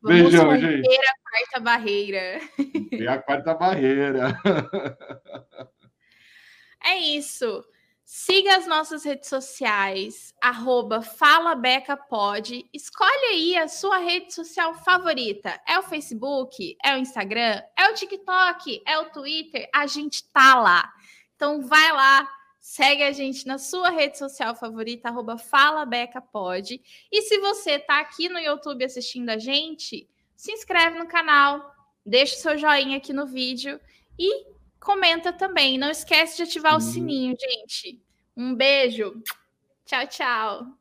Vamos Beijão, gente. a quarta barreira. E a quarta barreira. É isso. Siga as nossas redes sociais, arroba FalaBecaPod. Escolhe aí a sua rede social favorita. É o Facebook? É o Instagram? É o TikTok? É o Twitter? A gente tá lá. Então vai lá, Segue a gente na sua rede social favorita, arroba FalaBecaPod. E se você está aqui no YouTube assistindo a gente, se inscreve no canal, deixa o seu joinha aqui no vídeo e comenta também. Não esquece de ativar o sininho, gente. Um beijo. Tchau, tchau.